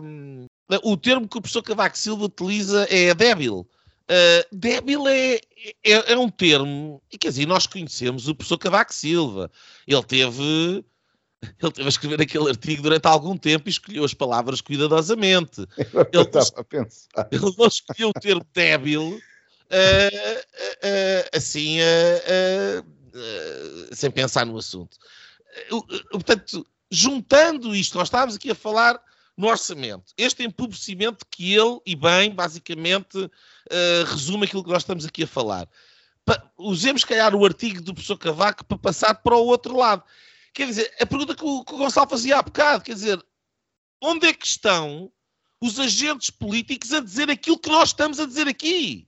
o termo que o professor Cavaco Silva utiliza é débil. Uh, débil é, é, é, um termo, e quer dizer, nós conhecemos o professor Cavaco Silva. Ele teve, ele teve a escrever aquele artigo durante algum tempo e escolheu as palavras cuidadosamente.
Ele, estava a pensar.
Ele não escolheu o termo débil uh, uh, assim, sem pensar no assunto. portanto, juntando isto, nós estávamos aqui a falar no orçamento. Este empobrecimento que ele, e bem, basicamente, uh, resume aquilo que nós estamos aqui a falar. Pa usemos, se calhar, o artigo do professor Cavaco para passar para o outro lado. Quer dizer, a pergunta que o, que o Gonçalo fazia há bocado, quer dizer, onde é que estão os agentes políticos a dizer aquilo que nós estamos a dizer aqui.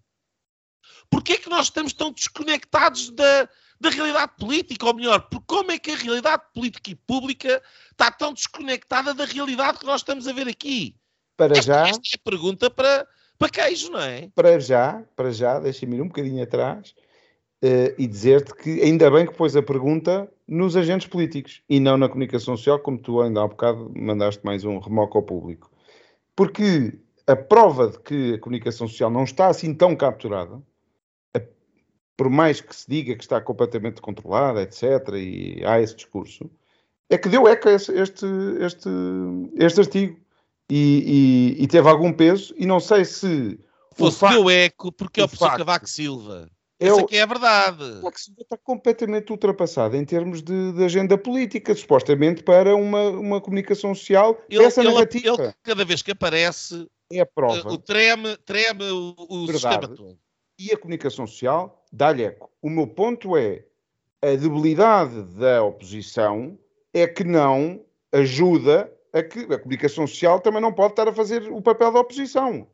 Porquê é que nós estamos tão desconectados da, da realidade política? Ou melhor, por como é que a realidade política e pública está tão desconectada da realidade que nós estamos a ver aqui?
Para esta, já.
Esta é a pergunta para, para queijo, não é?
Para já, para já, deixa-me ir um bocadinho atrás uh, e dizer-te que ainda bem que pôs a pergunta nos agentes políticos e não na comunicação social, como tu ainda há bocado mandaste mais um remoco ao público. Porque a prova de que a comunicação social não está assim tão capturada, por mais que se diga que está completamente controlada, etc., e há esse discurso, é que deu eco a este, este, este artigo e, e, e, teve algum peso, e não sei se.
Fosse facto, deu eco porque é o professor Cavaco Silva. É Essa que é a verdade.
Cavaco Silva está completamente ultrapassado em termos de, de, agenda política, supostamente para uma, uma comunicação social.
Ele,
essa
ele,
narrativa.
Ele, cada vez que aparece,
é a prova.
o treme, treme o, o sistema todo.
E a comunicação social dá-lhe eco. O meu ponto é a debilidade da oposição é que não ajuda a que a comunicação social também não pode estar a fazer o papel da oposição.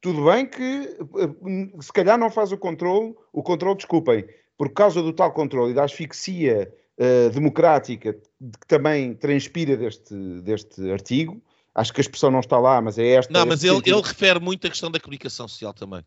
Tudo bem que eh, se calhar não faz o controle, o controle, desculpem, por causa do tal controle e da asfixia uh, democrática que também transpira deste, deste artigo, acho que a expressão não está lá, mas é esta.
Não, mas ele, ele refere muito a questão da comunicação social também.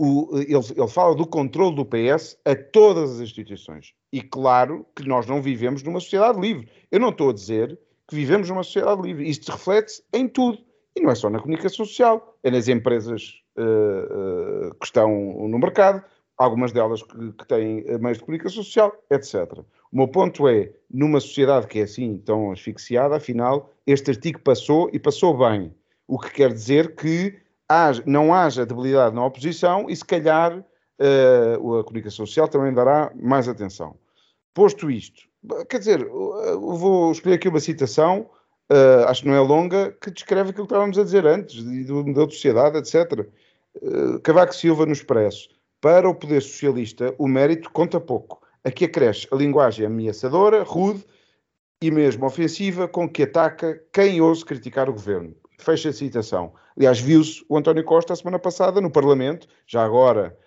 O, ele, ele, fala do controle do PS a todas as instituições. E claro que nós não vivemos numa sociedade livre. Eu não estou a dizer que vivemos numa sociedade livre. Isto reflete em tudo. E não é só na comunicação social, é nas empresas uh, uh, que estão no mercado, algumas delas que, que, têm meios de comunicação social, etc. O meu ponto é, numa sociedade que é assim tão asfixiada, afinal, este artigo passou e passou bem. O que quer dizer que haja, não haja debilidade na oposição e, se calhar, uh, a comunicação social também dará mais atenção. Posto isto, quer dizer, vou escolher aqui uma citação, uh, acho que não é longa, que descreve aquilo que estávamos a dizer antes, do modelo de sociedade, etc. Uh, Cavaco Silva no Expresso. Para o poder socialista, o mérito conta pouco. Aqui acresce a linguagem ameaçadora, rude e mesmo ofensiva com que ataca quem ouse criticar o governo. Fecha a citação. Aliás, viu-se o António Costa a semana passada no Parlamento, já agora,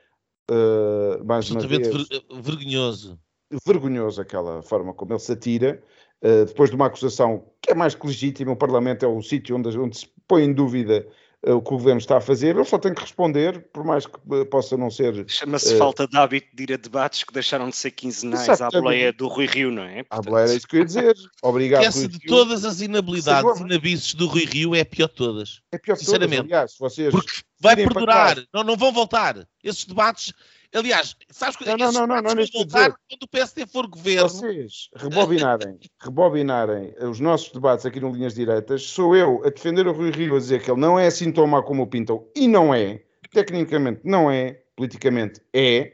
uh, mais uma vez...
Ver vergonhoso.
vergonhoso aquela forma como ele se atira, uh, depois de uma acusação que é mais que legítima, o Parlamento é o sítio onde, onde se põe em dúvida o que o Governo está a fazer, ele só tem que responder, por mais que uh, possa não ser...
Chama-se falta de hábito de ir a debates que deixaram de ser quinzenais Exatamente. à boleia do Rui Rio, não é?
Portanto... À boleia é isso que eu ia dizer. Obrigado,
Essa de Rio. todas as inabilidades e inabices do Rui Rio é a pior de todas.
É pior de Sinceramente. todas, aliás, vocês...
Porque vai perdurar, não, não vão voltar. Esses debates Aliás, sabes que
não, não, não, não, não, não
voltar quando o PSD for governo.
Vocês rebobinarem, rebobinarem os nossos debates aqui no Linhas Direitas, sou eu a defender o Rui Rio a dizer que ele não é assim tão mau como o pintam, e não é, tecnicamente não é, politicamente é,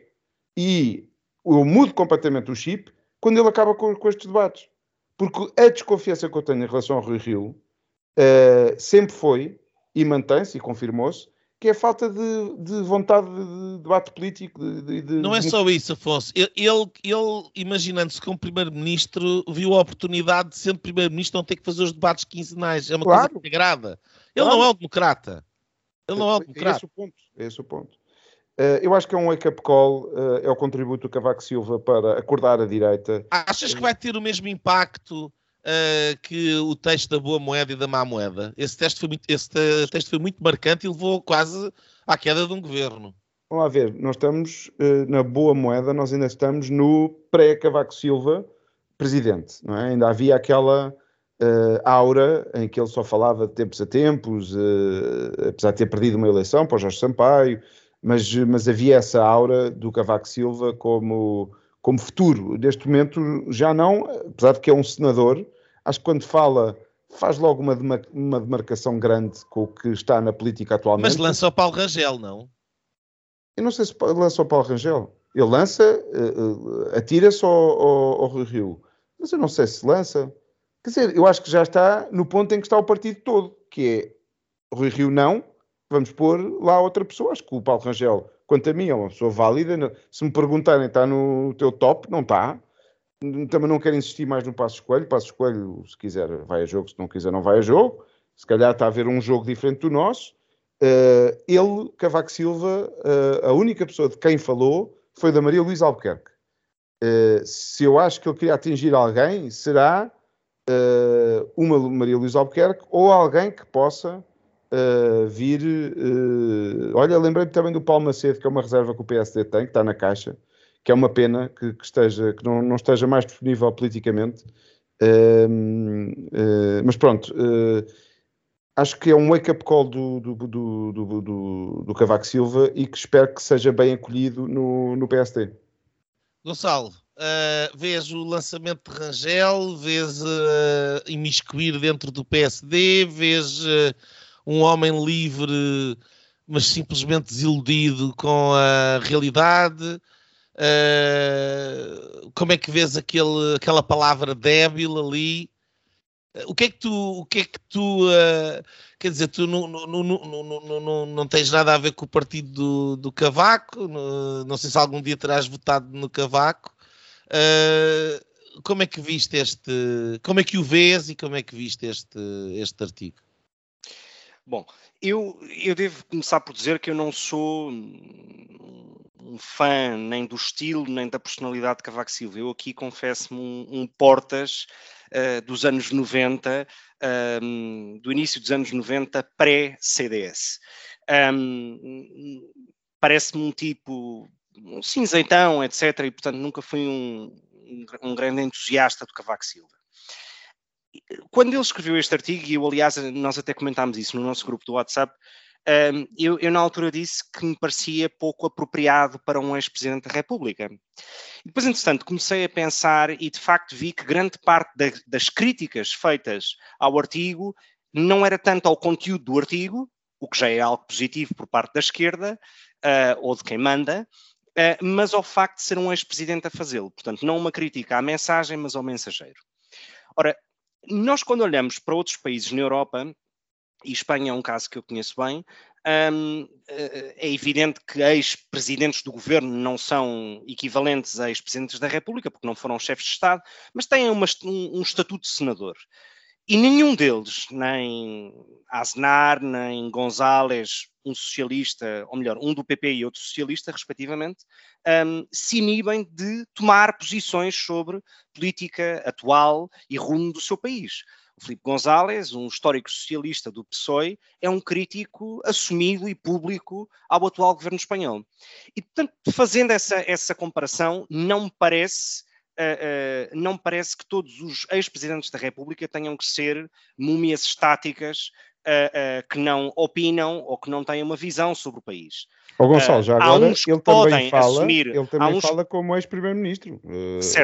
e eu mudo completamente o chip quando ele acaba com, com estes debates. Porque a desconfiança que eu tenho em relação ao Rui Rio uh, sempre foi, e mantém-se e confirmou-se, que é falta de, de vontade de debate político. De, de,
não é só isso, Afonso. Ele, ele, imaginando-se como Primeiro-Ministro, viu a oportunidade de, sendo Primeiro-Ministro, não ter que fazer os debates quinzenais. É uma claro. coisa que agrada. Ele claro. não é um democrata. Ele não é um democrata. É esse o ponto.
É esse o ponto. Uh, eu acho que é um wake-up call, uh, é o contributo do Cavaco Silva para acordar a direita.
Achas que vai ter o mesmo impacto uh, que o texto da boa moeda e da má moeda. Esse texto, foi muito, esse foi muito marcante e levou quase à queda de um governo.
Vamos lá ver, nós estamos uh, na boa moeda, nós ainda estamos no pré-Cavaco Silva presidente, não é? Ainda havia aquela uh, aura em que ele só falava de tempos a tempos, apesar de ter perdido uma eleição para o Jorge Sampaio, mas, mas havia essa aura do Cavaco Silva como, como futuro. Neste momento já não, apesar de que é um senador, acho que quando fala faz logo uma, uma demarcação grande com o que está na política atualmente.
Mas lança o Paulo Rangel, não?
Eu não sei se lança o Paulo Rangel. Ele lança, uh, uh, atira-se ao, ao, ao Rio Rio. Mas eu não sei se lança. Quer dizer, eu acho que já está no ponto em que está o partido todo, que é Rui Rio não, vamos pôr lá outra pessoa. Acho que o Paulo Rangel, quanto a mim, é uma pessoa válida. Se me perguntarem, está no teu top? Não está também não quero insistir mais no Passo Escolho. Passo Escolho, se quiser, vai a jogo, se não quiser, não vai a jogo. se calhar está a ver um jogo diferente do nosso. Uh, ele, Cavaco Silva, uh, a única pessoa de quem falou foi da Maria Luísa Albuquerque. Uh, se eu acho que ele queria atingir alguém, será uma Maria Luísa Albuquerque ou alguém que possa vir. olha, lembrei-me também do Paulo Macedo, que é uma reserva que o PSD tem, que está na caixa, que é uma pena que, que esteja, que não, não, esteja mais disponível politicamente. mas pronto acho que é um wake-up call do, do, do, do, do, Cavaco Silva e que espero que seja bem acolhido no, no PSD.
Gonçalo, uh, vês o lançamento de Rangel, vês uh, imiscuir dentro do PSD, vês uh, um homem livre, mas simplesmente desiludido com a realidade. Uh, como é que vês aquele, aquela palavra débil ali? o que é que tu, o que é que tu uh, quer dizer, tu não, não, não, não, não, não tens nada a ver com o partido do, do Cavaco, não, não sei se algum dia terás votado no Cavaco. Uh, como é que viste este, como é que o vês e como é que viste este, este artigo?
Bom, eu, eu devo começar por dizer que eu não sou um fã nem do estilo nem da personalidade de Cavaco Silva. Eu aqui confesso-me um, um portas uh, dos anos 90, um, do início dos anos 90, pré-CDS. Um, Parece-me um tipo um cinzeitão, etc. E, portanto, nunca fui um, um grande entusiasta do Cavaco Silva. Quando ele escreveu este artigo, e eu, aliás, nós até comentámos isso no nosso grupo do WhatsApp, um, eu, eu, na altura disse que me parecia pouco apropriado para um ex-presidente da República. E depois, entretanto, comecei a pensar e de facto vi que grande parte da, das críticas feitas ao artigo não era tanto ao conteúdo do artigo, o que já é algo positivo por parte da esquerda uh, ou de quem manda, uh, mas ao facto de ser um ex-presidente a fazê-lo. Portanto, não uma crítica à mensagem, mas ao mensageiro. Ora, nós quando olhamos para outros países na Europa, e Espanha é um caso que eu conheço bem, um, eh, é evidente que ex-presidentes do governo não são equivalentes a ex-presidentes da República, porque não foram chefes de Estado, mas têm uma, um, um, estatuto de senador. E nenhum deles, nem Aznar, nem González, um socialista, ou melhor, um do PP e outro socialista, respectivamente, um, se inibem de tomar posições sobre política atual e rumo do seu país. O Filipe González, um histórico socialista do PSOE, é um crítico assumido e público ao atual governo espanhol. E, portanto, fazendo essa, essa comparação, não me parece Uh, uh, não parece que todos os ex-presidentes da República tenham que ser múmias estáticas uh, que não opinam ou que não têm uma visão sobre o país.
O Gonçalo, já agora, ele também fala, assumir, ele também uns... fala como ex-primeiro-ministro.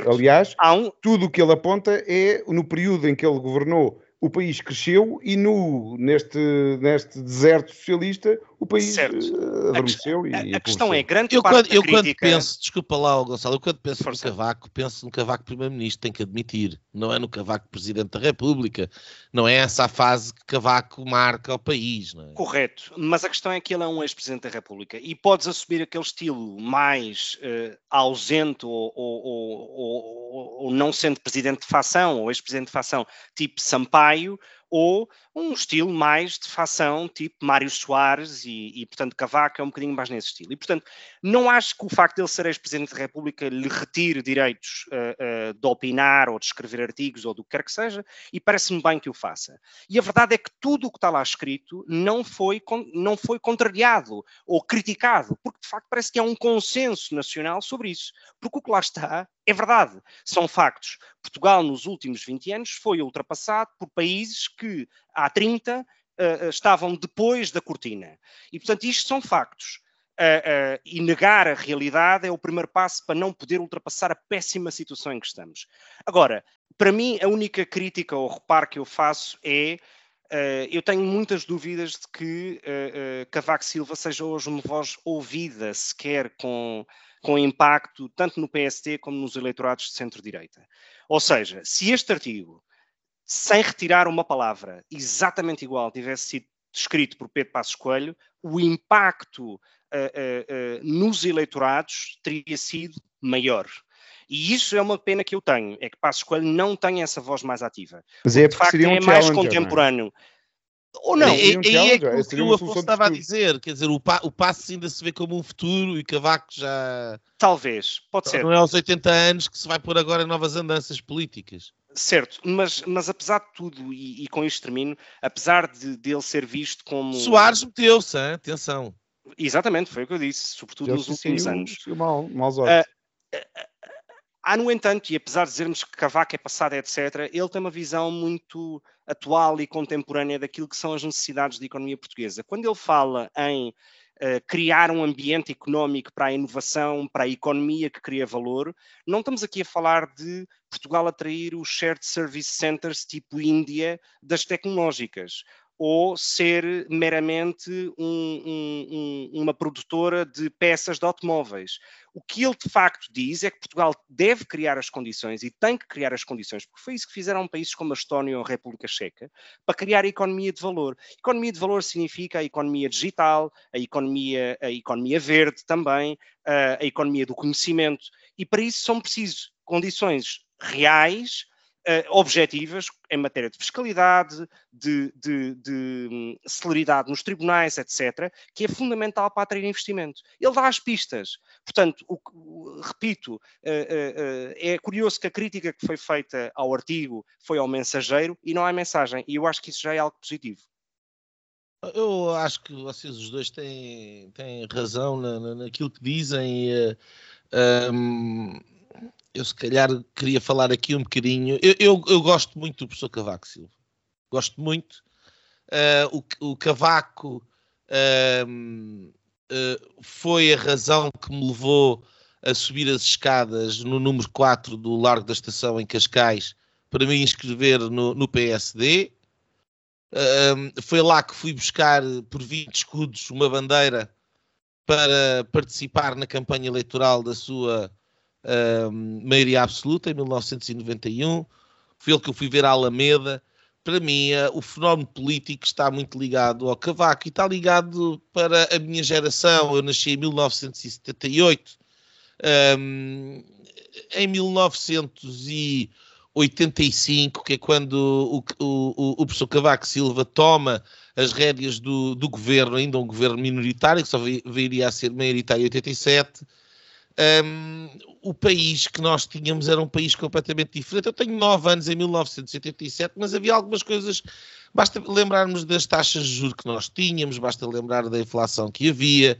aliás, um... tudo o que ele aponta é no período em que ele governou o país cresceu e no, neste, neste deserto socialista o país certo. Eh, adormeceu
a, e a, a questão é grande
eu
parte
quando, eu quando penso, desculpa lá Gonçalo, eu quando penso Força. no Cavaco, penso no Cavaco primeiro-ministro, tem que admitir, não é no Cavaco presidente da República, não é essa a fase que Cavaco marca ao país, não é?
Correto, mas a questão é que ele é um ex-presidente da República e podes assumir aquele estilo mais uh, ausente ou, ou, ou, ou, não sendo presidente de facção ou ex-presidente de facção, tipo Sampaio, ou um estilo mais de facção, tipo Mário Soares e, e, portanto, Cavaco é um bocadinho mais nesse estilo. E, portanto, não acho que o facto de ele ser ex-presidente da República lhe retire direitos uh, uh, de opinar ou de escrever artigos ou do que quer que seja, e parece-me bem que o faça. E a verdade é que tudo o que está lá escrito não foi, não foi contrariado ou criticado, porque de facto parece que há um consenso nacional sobre isso. Porque o que lá está é verdade, são factos. Portugal, nos últimos 20 anos, foi ultrapassado por países que há 30 uh, eh, estavam depois da cortina. E, portanto, isto são factos. Uh, uh, e negar a realidade é o primeiro passo para não poder ultrapassar a péssima situação em que estamos. Agora, para mim, a única crítica ou reparo que eu faço é. Uh, eu tenho muitas dúvidas de que Cavaco Silva seja hoje uma voz ouvida sequer com, com impacto tanto no PST como nos eleitorados de centro-direita. Ou seja, se este artigo, sem retirar uma palavra exatamente igual, tivesse sido escrito por Pedro Passos Coelho, o impacto uh, uh, uh, nos eleitorados teria sido maior. E isso é uma pena que eu tenho, é que Passos Coelho não tem essa voz mais ativa.
Mas é porque de facto
é
um mais
contemporâneo.
Ou não, e, e é aquilo que o Afonso estava a dizer, quer dizer, o, pa, o passo ainda se vê como um futuro e Cavaco já...
Talvez, pode ser.
Não é aos 80 anos que se vai pôr agora novas andanças políticas.
Certo, mas, mas apesar de tudo, e, e com isto termino, apesar de, de ele ser visto como...
Soares meteu-se, atenção.
Exatamente, foi o que eu disse, sobretudo eu nos últimos anos.
Mal, maus olhos. Uh,
Há, no entanto, e apesar de dizermos que Cavaco é passado, etc., ele tem uma visão muito atual e contemporânea daquilo que são as necessidades da economia portuguesa. Quando ele fala em uh, criar um ambiente económico para a inovação, para a economia que cria valor, não estamos aqui a falar de Portugal atrair os shared service centers tipo Índia das tecnológicas ou ser meramente um, um, um, uma produtora de peças de automóveis. O que ele de facto diz é que Portugal deve criar as condições e tem que criar as condições, porque foi isso que fizeram países como a Estónia ou a República Checa, para criar a economia de valor. Economia de valor significa a economia digital, a economia, a economia verde também, a, a economia do conhecimento, e para isso são precisas condições reais uh, objetivas em matéria de fiscalidade, de, de, de um, celeridade nos tribunais, etc., que é fundamental para atrair investimento. Ele dá as pistas. Portanto, o, repito, uh, uh, é curioso que a crítica que foi feita ao artigo foi ao mensageiro e não à mensagem, e eu acho que isso já é algo positivo.
Eu acho que vocês os dois têm, têm razão na, na, naquilo que dizem. Um, eu se calhar queria falar aqui um bocadinho. Eu, eu, eu gosto muito do professor Cavaco Silva. Gosto muito. Uh, o, o, Cavaco uh, uh, foi a razão que me levou a subir as escadas no número 4 do Largo da Estação em Cascais para me inscrever no, no PSD. foi lá que fui buscar por 20 escudos uma bandeira para participar na campanha eleitoral da sua maioria absoluta em 1991. Foi ele que eu fui ver a Alameda. Para mim, uh, o fenómeno político está muito ligado ao Cavaco e está ligado para a minha geração. Eu nasci em 1978. Um, em 1985, que é quando o, o, o professor Cavaco Silva toma as rédeas do, do governo, ainda um governo minoritário, que só viria a ser maioritário em 87, um, o país que nós tínhamos era um país completamente diferente. Eu tenho nove anos em 1987, mas havia algumas coisas. Basta lembrarmos das taxas de juros que nós tínhamos, basta lembrar da inflação que havia,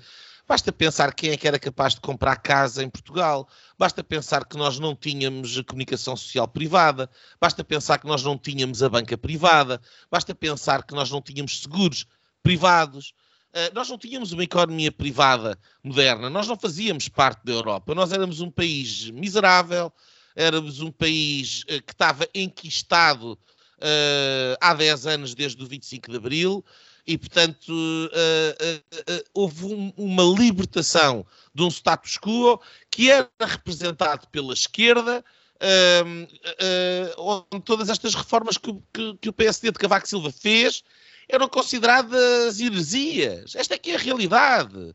basta pensar quem é que era capaz de comprar casa em Portugal, basta pensar que nós não tínhamos a comunicação social privada, basta pensar que nós não tínhamos a banca privada, basta pensar que nós não tínhamos seguros privados. Eh, nós não tínhamos uma economia privada moderna, nós não fazíamos parte da Europa, nós éramos um país miserável, éramos um país uh, que estava enquistado uh, há 10 anos desde o 25 de Abril e, portanto, houve um, uma libertação de um status quo que era representado pela esquerda, onde todas estas reformas que, que, que o PSD de Cavaco Silva fez eram consideradas heresias. Esta é que é a realidade.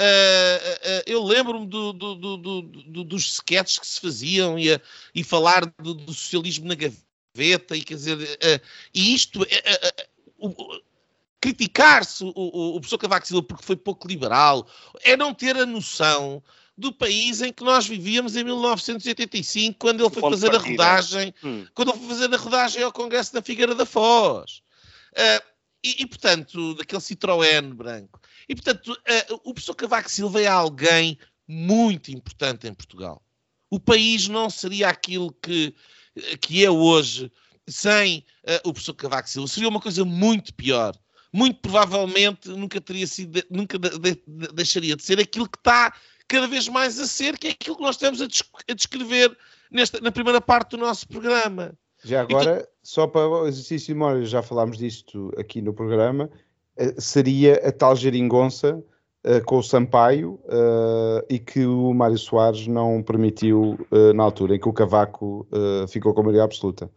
Uh, uh, eu lembro-me do, do, do, dos sketches que se faziam e, a, e falar do, socialismo na gaveta e quer dizer uh, e isto criticar-se o, o, o professor Cavaco Silva porque foi pouco liberal é não ter a noção do país em que nós vivíamos em 1985 quando ele foi fazer a rodagem hum. quando ele foi fazer a rodagem ao Congresso da Figueira da Foz uh, e, e, portanto, daquele Citroën branco. E, portanto, uh, o professor Cavaco Silva é alguém muito importante em Portugal. O país não seria aquilo que, que é hoje sem uh, o professor Cavaco Silva. Seria uma coisa muito pior. Muito provavelmente nunca teria sido, nunca de, de, de, deixaria de ser aquilo que está cada vez mais a ser, que é aquilo que nós estamos a, a descrever nesta, na primeira parte do nosso programa.
Já agora, então, só para o exercício de memória, já falámos disto aqui no programa, eh, seria a tal geringonça uh, com o Sampaio uh, e que o Mário Soares não permitiu uh, na altura, em que o Cavaco ficou com a maioria absoluta.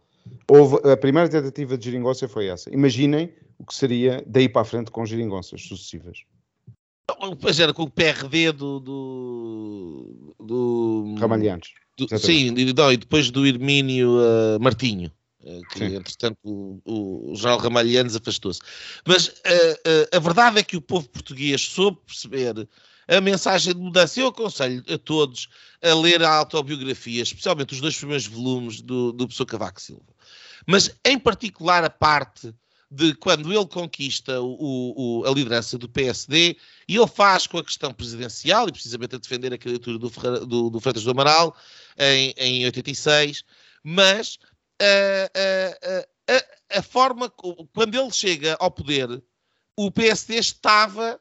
Houve, a primeira tentativa de geringonça foi essa. Imaginem o que seria daí para a frente com geringonças sucessivas.
Pois era com o PRD do. do, do
Ramalhantes.
Do, sim, e, não, e depois do Hermínio uh, Martinho. eh, que Sim. entretanto o, o, o João Ramalhianos afastou-se. Mas uh, a verdade é que o povo português soube perceber a mensagem de mudança. Eu aconselho a todos a ler a autobiografia, especialmente os dois primeiros volumes do, do Pessoa Cavaco Silva. Mas, em particular, a parte de quando ele conquista o, o, a liderança do PSD e ele faz com a questão presidencial, e precisamente a defender a candidatura do, do, do Freitas do Amaral em, em 86, mas a, a, a, a, forma, quando ele chega ao poder, o PSD estava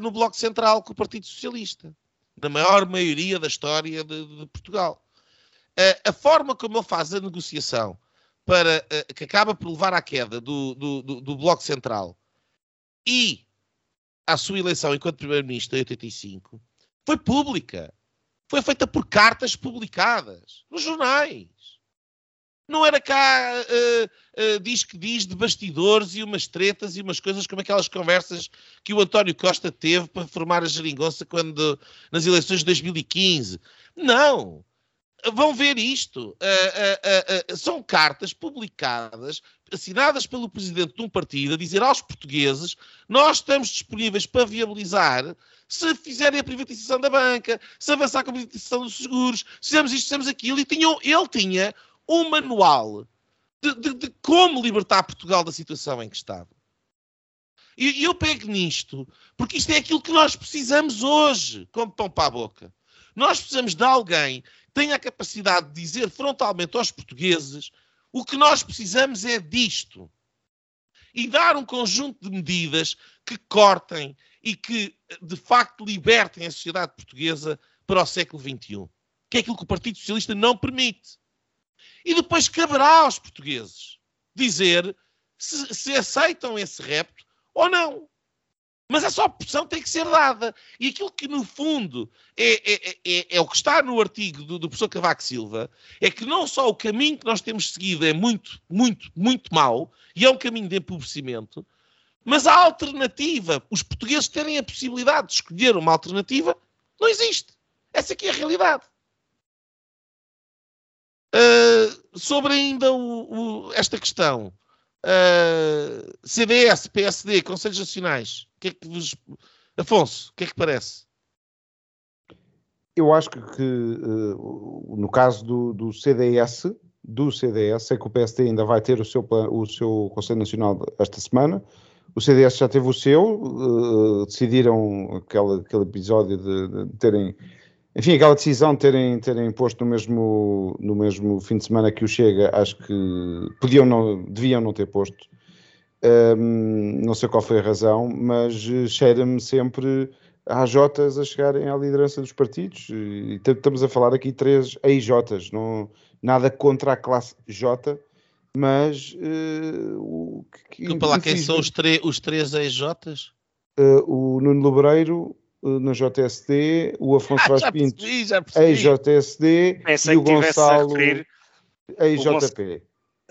no Bloco Central com o Partido Socialista, na maior maioria da história de, de Portugal. A forma como ele faz a negociação para, uh, que acaba por levar à queda do, do, do, do Bloco Central e à sua eleição enquanto Primeiro-Ministro em 85 foi pública. Foi feita por cartas publicadas nos jornais. Não era cá uh, uh, diz que diz de bastidores e umas tretas e umas coisas como aquelas conversas que o António Costa teve para formar a geringonça quando, nas eleições de 2015. Não! Vão ver isto. Uh, são cartas publicadas, assinadas pelo presidente de um partido, a dizer aos portugueses: nós estamos disponíveis para viabilizar se fizerem a privatização da banca, se avançar com a privatização dos seguros, se fizermos isto, fizemos aquilo. E tinham, ele tinha um manual de, de, de, como libertar Portugal da situação em que estava. E eu pego nisto, porque isto é aquilo que nós precisamos hoje, como pão para a boca. Nós precisamos de alguém tenha a capacidade de dizer frontalmente aos portugueses o que nós precisamos é disto. E dar um conjunto de medidas que cortem e que, de facto, libertem a sociedade portuguesa para o século XXI. Que é aquilo que o Partido Socialista não permite. E depois caberá aos portugueses dizer se, se aceitam esse repto ou não. Mas essa opção tem que ser dada. E aquilo que, no fundo, é, é, é, é o que está no artigo do, do, professor Cavaco Silva é que não só o caminho que nós temos seguido é muito, muito, muito mau, e é um caminho de empobrecimento, mas a alternativa, os portugueses terem a possibilidade de escolher uma alternativa, não existe. Essa aqui é a realidade. Uh, sobre ainda o, o, esta questão, uh, CDS, PSD, Conselhos Nacionais, o que é que vos. Afonso, o que é que parece?
Eu acho que, uh, no caso do, do, CDS, do CDS, sei que o PSD ainda vai ter o seu, o seu Conselho Nacional esta semana. O CDS já teve o seu, decidiram aquele, aquele episódio de, de terem enfim, aquela decisão de terem, terem posto no mesmo, no mesmo fim de semana que o Chega, acho que podiam não, deviam não ter posto. Um, não sei qual foi a razão, mas cheira-me sempre às Jotas a chegarem à liderança dos partidos. E estamos a falar aqui três ex-Jotas, não, nada contra a classe J, mas. Uh,
o, que, Desculpa lá, quem são os, os três ex-Jotas?
Uh, o Nuno Lebreiro, eh, na JSD, o Afonso ah, Vaz Pinto ex-JSD e o Gonçalo ex-JP.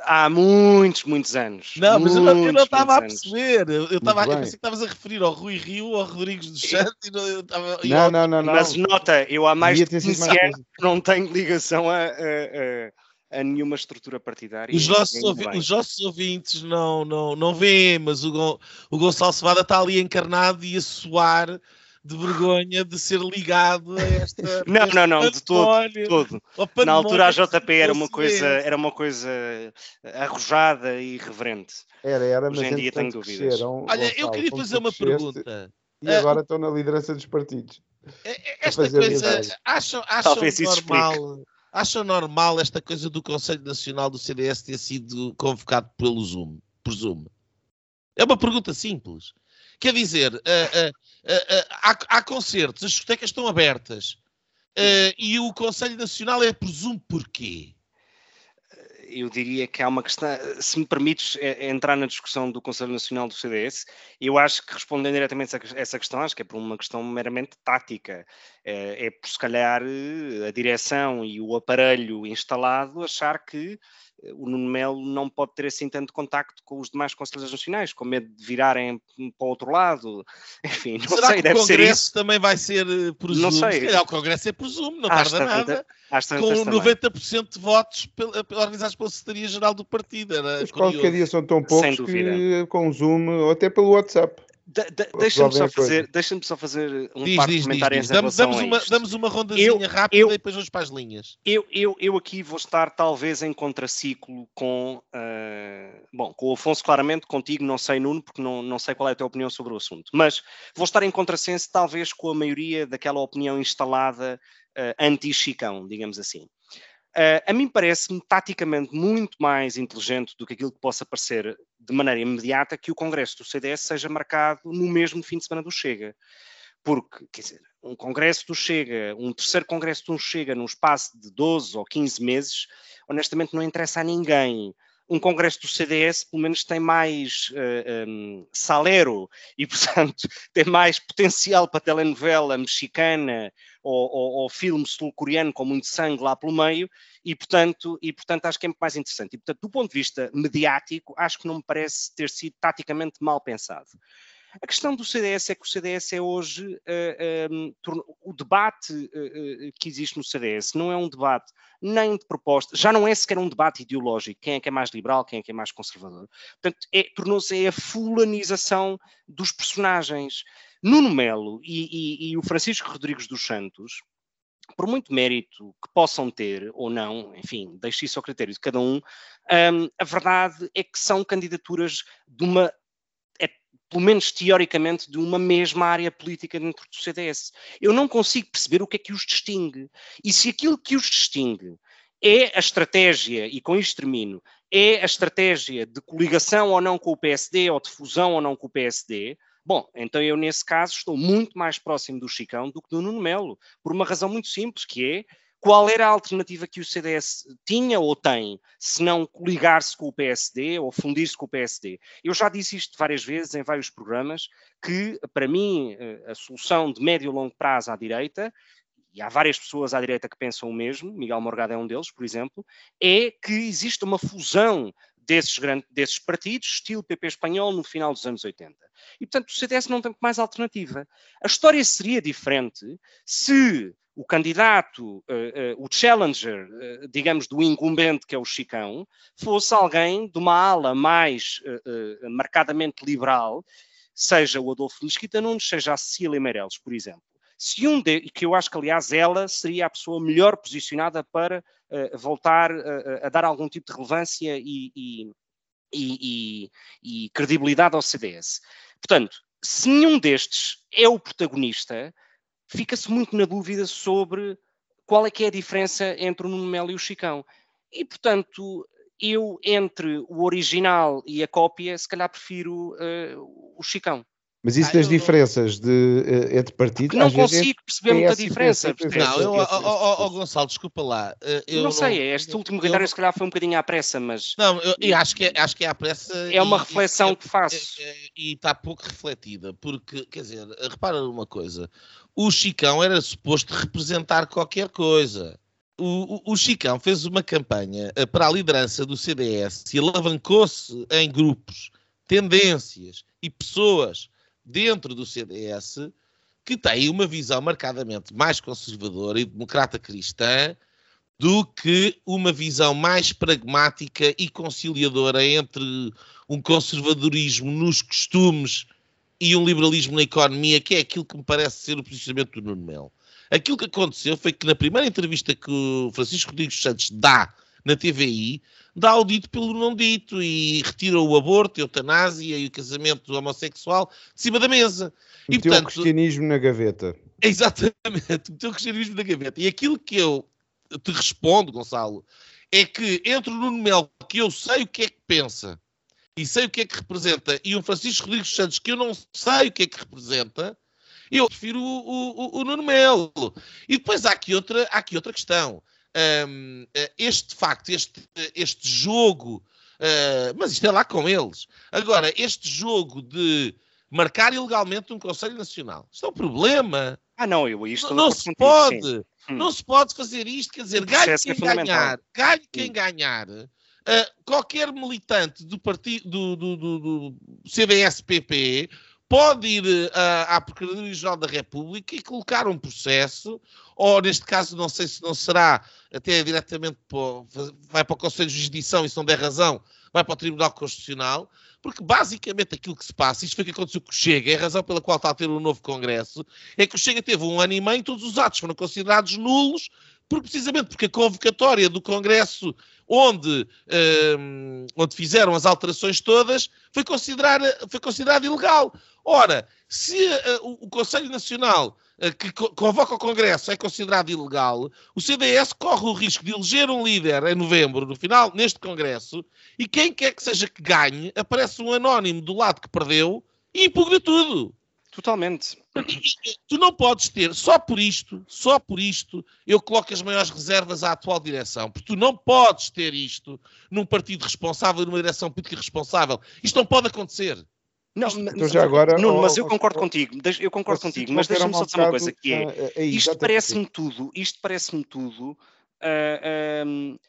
Há muitos, muitos anos.
Não, mas muitos, eu não estava a perceber. Eu, estava, eu pensei que estavas a referir ao Rui Rio, ao Rodrigues do Santos.
não, estava, não, não, não, não,
Mas nota, eu há mais de 15 anos não tenho ligação a, a, a, a nenhuma estrutura partidária.
Os nossos, ouvi os nossos ouvintes não, não, não veem, mas o, o Gonçalo Cevada está ali encarnado e a suar de vergonha de ser ligado a esta.
Não, não, não, de todo. De todo. Na altura a JP era uma, coisa, era uma coisa arrojada e irreverente.
Era, era, Hoje mas em dia tenho dúvidas.
Olha, eu queria fazer uma pergunta.
E agora uh, estão na liderança dos partidos.
É, é, esta coisa, acham, acham normal, acham normal esta coisa do Conselho Nacional do CDS ter sido convocado pelo Zoom, por Zoom? É uma pergunta simples. Quer dizer, uh, uh, há, há, concertos, as discotecas estão abertas e o Conselho Nacional é presumo porquê?
eu diria que há uma questão, se me permites entrar na discussão do Conselho Nacional do CDS, eu acho que respondendo diretamente a essa questão, acho que é por uma questão meramente tática. É, é por se calhar a direção e o aparelho instalado achar que o Nuno Melo não pode ter assim tanto contacto com os demais conselheiros nacionais, com medo de virarem para o outro lado. Enfim, não
Será
sei,
que
deve
o
ser
Congresso
isso.
também vai ser eh, por
Não
Zoom?
sei.
Se calhar o Congresso é por Zoom, não
Às
tarda
tantas-
nada.
às
Com
tantas também.
90% de votos organizados pela Secretaria-Geral do Partido. Era
Os
curioso.
qualquer dia são tão poucos que com Zoom ou até pelo WhatsApp.
De- de- Deixa-me só fazer, deixa só fazer um
Diz,
par de
diz,
comentários
diz. Damos, damos uma, damos uma rondazinha
Eu-
rápida
eu-
e depois vamos para as linhas.
Eu, eu, eu aqui vou estar talvez em contraciclo com, ah, bom, com o Afonso claramente, contigo não sei Nuno, porque não, não sei qual é a tua opinião sobre o assunto, mas vou estar em contrassenso talvez com a maioria daquela opinião instalada ah, anti-Chicão, digamos assim. Ah, a mim parece-me taticamente muito mais inteligente do que aquilo que possa parecer de maneira imediata que o Congresso do CDS seja marcado no mesmo fim de semana do Chega. Porque, quer dizer, um congresso do Chega, um terceiro congresso do Chega num espaço de 12 ou 15 meses, honestamente não interessa a ninguém. Um congresso do CDS, pelo menos, tem mais eh, um, salero e, portanto, tem mais potencial para telenovela mexicana ou, ou, ou filme sul-coreano com muito sangue lá pelo meio e portanto, e, portanto, acho que é muito mais interessante. E, portanto, do ponto de vista mediático, acho que não me parece ter sido taticamente mal pensado. A questão do CDS é que o CDS é hoje uh, um, o debate uh, que existe no CDS não é um debate nem de proposta, já não é sequer um debate ideológico, quem é que é mais liberal, quem é que é mais conservador. Portanto, é, tornou-se a fulanização dos personagens. Nuno Melo e, e, e o Francisco Rodrigues dos Santos, por muito mérito que possam ter ou não, enfim, deixe isso ao critério de cada um, um, a verdade é que são candidaturas de uma pelo menos teoricamente, de uma mesma área política dentro do CDS. Eu não consigo perceber o que é que os distingue. E se aquilo que os distingue é a estratégia, e com isto termino, é a estratégia de coligação ou não com o PSD, ou de fusão ou não com o PSD, bom, então eu nesse caso estou muito mais próximo do Chicão do que do Nuno Melo, por uma razão muito simples, que é qual era a alternativa que o CDS tinha ou tem, se não coligar-se com o PSD ou fundir-se com o PSD. Eu já disse isto várias vezes em vários programas, que para mim a solução de médio e longo prazo à direita, e há várias pessoas à direita que pensam o mesmo, Miguel Morgado é um deles, por exemplo, é que existe uma fusão desses, grandes, desses partidos, estilo PP espanhol, no final dos anos 80. E, portanto, o CDS não tem mais alternativa. A história seria diferente se o candidato, uh, uh, o challenger, uh, digamos, do incumbente, que é o Chicão, fosse alguém de uma ala mais marcadamente liberal, seja o Adolfo Mesquita Nunes, seja a Cecília Meirelles, por exemplo. Se um de, que eu acho que, aliás, ela seria a pessoa melhor posicionada para voltar a dar algum tipo de relevância e, e, e, e credibilidade ao CDS. Portanto, se nenhum destes é o protagonista, fica-se muito na dúvida sobre qual é que é a diferença entre o Nuno Melo e o Chicão. E, portanto, eu, entre o original e a cópia, se calhar prefiro uh, o Chicão.
Mas isso ah, das diferenças não... de, uh, entre partidos...
não consigo perceber muita diferença.
Não, eu, ó, ó, Gonçalo, desculpa lá.
Eu não sei, não, este último comentário eu, se calhar foi um bocadinho à pressa, mas...
Não, eu, eu acho, que é, acho que é à pressa...
É uma
e,
reflexão
e,
que faço.
E, está pouco refletida, porque, quer dizer, repara numa coisa, o Chicão era suposto representar qualquer coisa. O, o, o, Chicão fez uma campanha para a liderança do CDS e alavancou-se em grupos, tendências e pessoas dentro do CDS que têm uma visão marcadamente mais conservadora e democrata cristã do que uma visão mais pragmática e conciliadora entre um conservadorismo nos costumes e um liberalismo na economia, que é aquilo que me parece ser o posicionamento do Nuno Melo. Aquilo que aconteceu foi que na primeira entrevista que o Francisco Rodrigues Santos dá na TVI, dá o dito pelo não dito e retira o aborto, a eutanásia e o casamento homossexual de cima da mesa.
Meteu
e, portanto,
o cristianismo na gaveta.
Exatamente, meteu o cristianismo na gaveta. E aquilo que eu te respondo, Gonçalo, é que entre o Nuno Melo, que eu sei o que é que pensa, e sei o que é que representa, e um Francisco Rodrigues Santos, que eu não sei o que é que representa, eu prefiro o, o, o Nuno Melo. E depois há aqui outra, há aqui outra questão. Um, este facto, este, este jogo, uh, mas isto é lá com eles. Agora, este jogo de marcar ilegalmente um Conselho Nacional, isto é um problema.
Ah, não, eu isto
não, não se pode, não se pode fazer isto, quer dizer, ganhe quem é ganhar, ganhe quem sim. ganhar, Uh, qualquer militante do partido do, do, do, CDS-PP pode ir uh, à Procuradoria-Geral da República e colocar um processo, ou neste caso, não sei se não será até diretamente para, vai para o Conselho de Jurisdição e se não der razão, vai para o Tribunal Constitucional, porque basicamente aquilo que se passa, isto foi o que aconteceu com o Chega, é a razão pela qual está a ter um novo Congresso, é que o Chega teve um ano e meio, todos os atos foram considerados nulos, porque, precisamente porque a convocatória do Congresso onde, um, onde fizeram as alterações todas foi considerada, foi considerada ilegal. Ora, se uh, o Conselho Nacional uh, que co convoca o Congresso é considerado ilegal, o CDS corre o risco de eleger um líder em novembro, no final, neste Congresso, e quem quer que seja que ganhe, aparece um anónimo do lado que perdeu e impugna tudo.
Totalmente.
Tu não podes ter, só por isto, só por isto, eu coloco as maiores reservas à atual direção. Porque tu não podes ter isto num partido responsável, numa direção política responsável. Isto não pode acontecer.
Não, então já agora, Nuno, mas eu concordo contigo, eu concordo contigo, mas deixa-me só dizer uma coisa que é, é, é isto parece-me tudo, isto parece-me tudo uh, uh,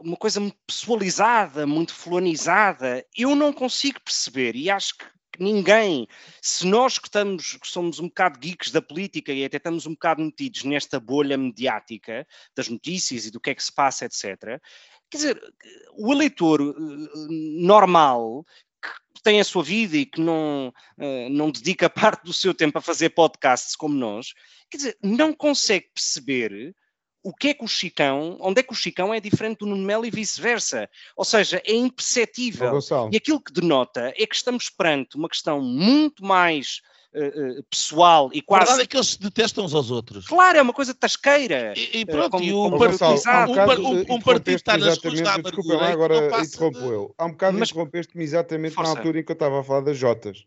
uma coisa muito pessoalizada, muito fulanizada. Eu não consigo perceber e acho que ninguém, se nós que, estamos, que somos um bocado geeks da política e até estamos um bocado metidos nesta bolha mediática das notícias e do que é que se passa, etc., quer dizer, o eleitor uh, normal que tem a sua vida e que não, uh, não dedica parte do seu tempo a fazer podcasts como nós, quer dizer, não consegue perceber o que é que o Chicão, onde é que o Chicão é diferente do Nuno Melo e vice-versa. Ou seja, é imperceptível. e aquilo que denota é que estamos perante uma questão muito mais uh, uh, pessoal e quase. A
verdade é que eles se detestam uns aos outros.
Claro, é uma coisa tasqueira.
E, e pronto, como, e o, Gonçalo, um, um, um, partido está nas ruas da
Desculpa lá, agora interrompo de... eu. Há um bocado Mas... interrompeste-me exatamente Força. na altura em que eu estava a falar das Jotas.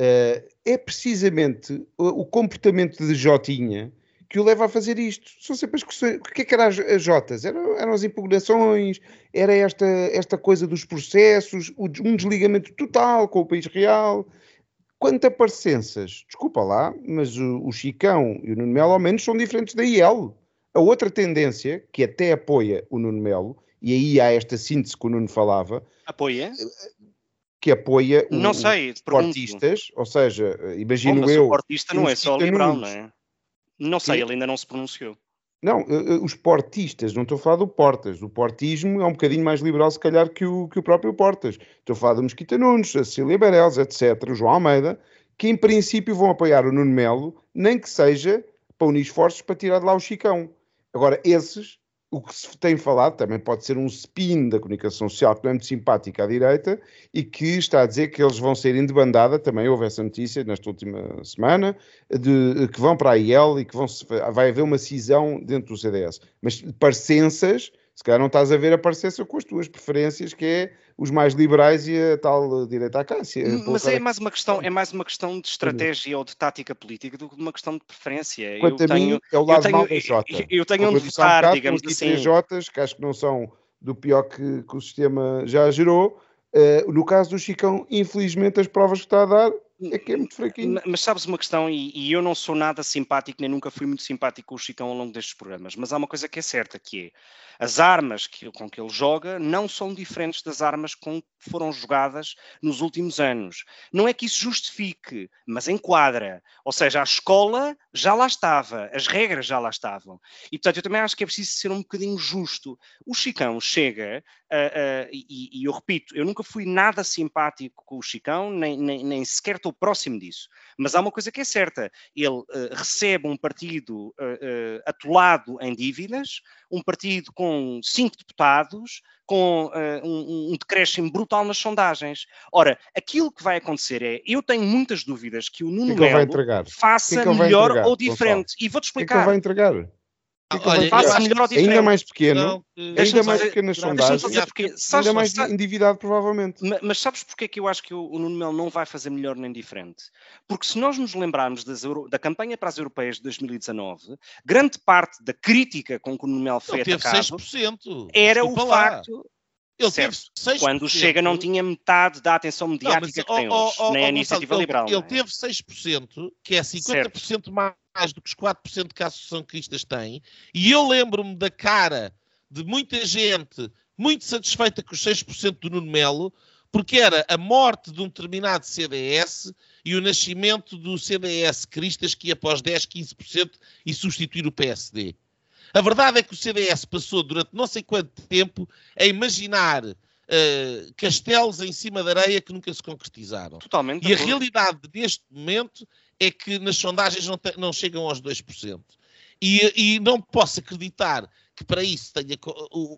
Uh, é precisamente o, o comportamento de Jotinha que o leva a fazer isto. São sempre as questões. O que é que eram as, as Jotas? Eram, eram, as impugnações, era esta, esta coisa dos processos, um desligamento total com o país real. Quanto a parecenças, desculpa lá, mas o, o Chicão e o Nuno Melo ao menos são diferentes da IEL. A outra tendência, que até apoia o Nuno Melo, e aí há esta síntese que o Nuno falava.
Apoia?
que apoia
não sei,
os portistas, ou seja, imagino oh, eu. O
portista não é só liberal, não é? Não sei, ele ainda não se pronunciou.
Não, eh, eh, os portistas, não estou a falar do Portas. O portismo é um bocadinho mais liberal, se calhar, que o, que o próprio Portas. Estou a falar do Mosquita Nunes, a Cecília Beirels, etc., o João Almeida, que em princípio vão apoiar o Nuno Melo, nem que seja para unir esforços para tirar de lá o Chicão. Agora, esses o que se tem falado também pode ser um spin da comunicação social que não é muito simpática à direita e que está a dizer que eles vão sair de bandada, também houve essa notícia nesta última semana, de, que vão para a IEL e que vão, vai haver uma cisão dentro do CDS. Mas parecenças se calhar não estás a ver a parecer com as tuas preferências, que é os mais liberais e a tal direita à Cássia.
Mas é mais uma questão, é mais uma questão de estratégia ou de tática política do que uma questão de preferência.
Quanto eu tenho, mim, é o lado tenho, mal da
Jota. Eu, eu tenho onde votar, um digamos assim.
Jotas, que acho que não são do pior que, que o sistema já gerou. Uh, no caso do Chicão, infelizmente, as provas que está a dar é que é muito fraquinho.
Mas sabes uma questão, e, e, eu não sou nada simpático, nem nunca fui muito simpático com o Chicão ao longo destes programas, mas há uma coisa que é certa, que é as armas que, com que ele joga não são diferentes das armas com que foram jogadas nos últimos anos. Não é que isso justifique, mas enquadra. Ou seja, a escola já lá estava, as regras já lá estavam. E portanto eu também acho que é preciso ser um bocadinho justo. O Chicão chega, uh, uh, e, e, eu repito, eu nunca fui nada simpático com o Chicão, nem, nem, nem sequer estou próximo disso. Mas há uma coisa que é certa: ele uh, recebe um partido uh, atolado em dívidas, um partido com cinco deputados, com um, um decréscimo brutal nas sondagens. Ora, aquilo que vai acontecer é: eu tenho muitas dúvidas que o Nuno que Melo faça que melhor entregar, ou diferente. E vou-te explicar.
O que, é que ele vai entregar?
Olha, faça melhor
diferente. Ainda mais pequeno, não, ainda mais pequenas sondagens, ainda mais sabes, endividado provavelmente.
Mas, mas sabes porque é que eu acho que o, o Nuno Melo não vai fazer melhor nem diferente? Porque se nós nos lembrarmos Euro, da campanha para as europeias de 2019, grande parte da crítica com que o Nuno Melo foi Ele atacado 6%. era o lá. facto ele certo. teve 6%. Quando chega não tinha metade da atenção mediática não, mas, que tem oh, hoje, oh, nem oh, a iniciativa liberal.
Ele, é? teve 6%, que é 50% certo. mais do que os 4% que a Associação Cristas tem, e eu lembro-me da cara de muita gente muito satisfeita com os 6% do Nuno Melo, porque era a morte de um determinado CDS e o nascimento do CDS Cristas que ia após 10, 15% e substituir o PSD. A verdade é que o CDS passou durante não sei quanto tempo a imaginar uh, castelos em cima da areia que nunca se concretizaram.
Totalmente.
E a realidade deste momento é que nas sondagens não, te, não chegam aos 2%. E, e não posso acreditar que para isso tenha.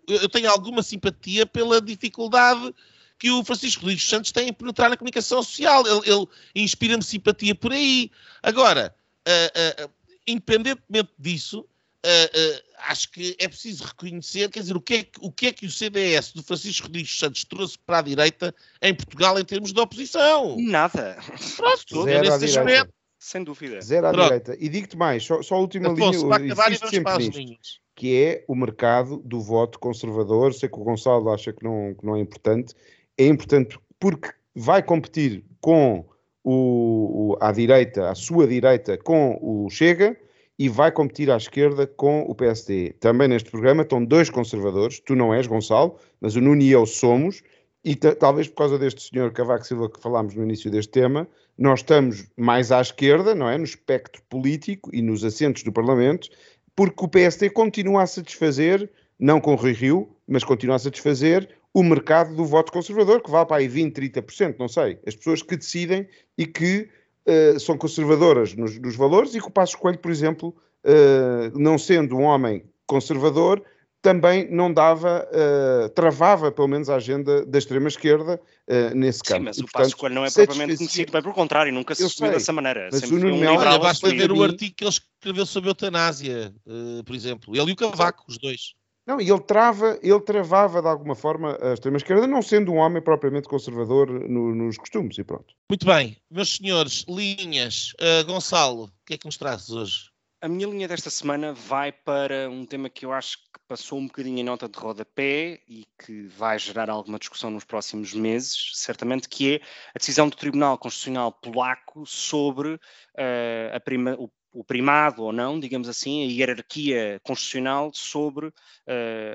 Eu tenho alguma simpatia pela dificuldade que o Francisco Luís Santos tem em penetrar na comunicação social. Ele, ele inspira-me simpatia por aí. Agora, uh, uh, independentemente disso, uh, acho que é preciso reconhecer, quer dizer, o que, é que, o que é que o CDS do Francisco Rodrigues Santos trouxe para a direita em Portugal em termos de oposição?
Nada.
Pronto, Zero nesse aspecto.
Sem dúvida.
Zero à Pronto. direita. E digo-te mais, só, só a última Afonso, linha, insisto sempre nisto, que é o mercado do voto conservador. Sei que o Gonçalo acha que não, que não é importante, é importante porque vai competir com o, o, à direita, à sua direita, com o Chega e vai competir à esquerda com o PSD. Também neste programa estão dois conservadores, tu não és, Gonçalo, mas o Nuno e eu somos, e talvez por causa deste senhor Cavaco Silva que falámos no início deste tema, nós estamos mais à esquerda, não é? No espectro político e nos assentos do Parlamento, porque o PSD continua a satisfazer, não com o Rui Rio, mas continua a satisfazer o mercado do voto conservador, que vale para aí 20, 30%, não sei. As pessoas que decidem e que uh, são conservadoras nos, nos, valores e que o Passo Coelho, por exemplo, uh, não sendo um homem conservador, também não dava, uh, travava pelo menos a agenda da extrema-esquerda uh, nesse campo.
Sim, mas e, o Passo Coelho não é propriamente conhecido, bem pelo contrário, nunca se assumiu dessa maneira.
Mas Sempre o Nuno um basta ver o artigo que ele escreveu sobre a eutanásia, uh, por exemplo. Ele e o Cavaco, os dois.
Não, e ele, trava, ele travava de alguma forma a extrema-esquerda, não sendo um homem propriamente conservador no, nos costumes, e pronto.
Muito bem, meus senhores, linhas. Uh, Gonçalo, o que é que nos trazes hoje?
A minha linha desta semana vai para um tema que eu acho que passou um bocadinho em nota de rodapé e que vai gerar alguma discussão nos próximos meses, certamente, que é a decisão do Tribunal Constitucional Polaco sobre uh, prima, o o primado ou não, digamos assim, a hierarquia constitucional sobre uh,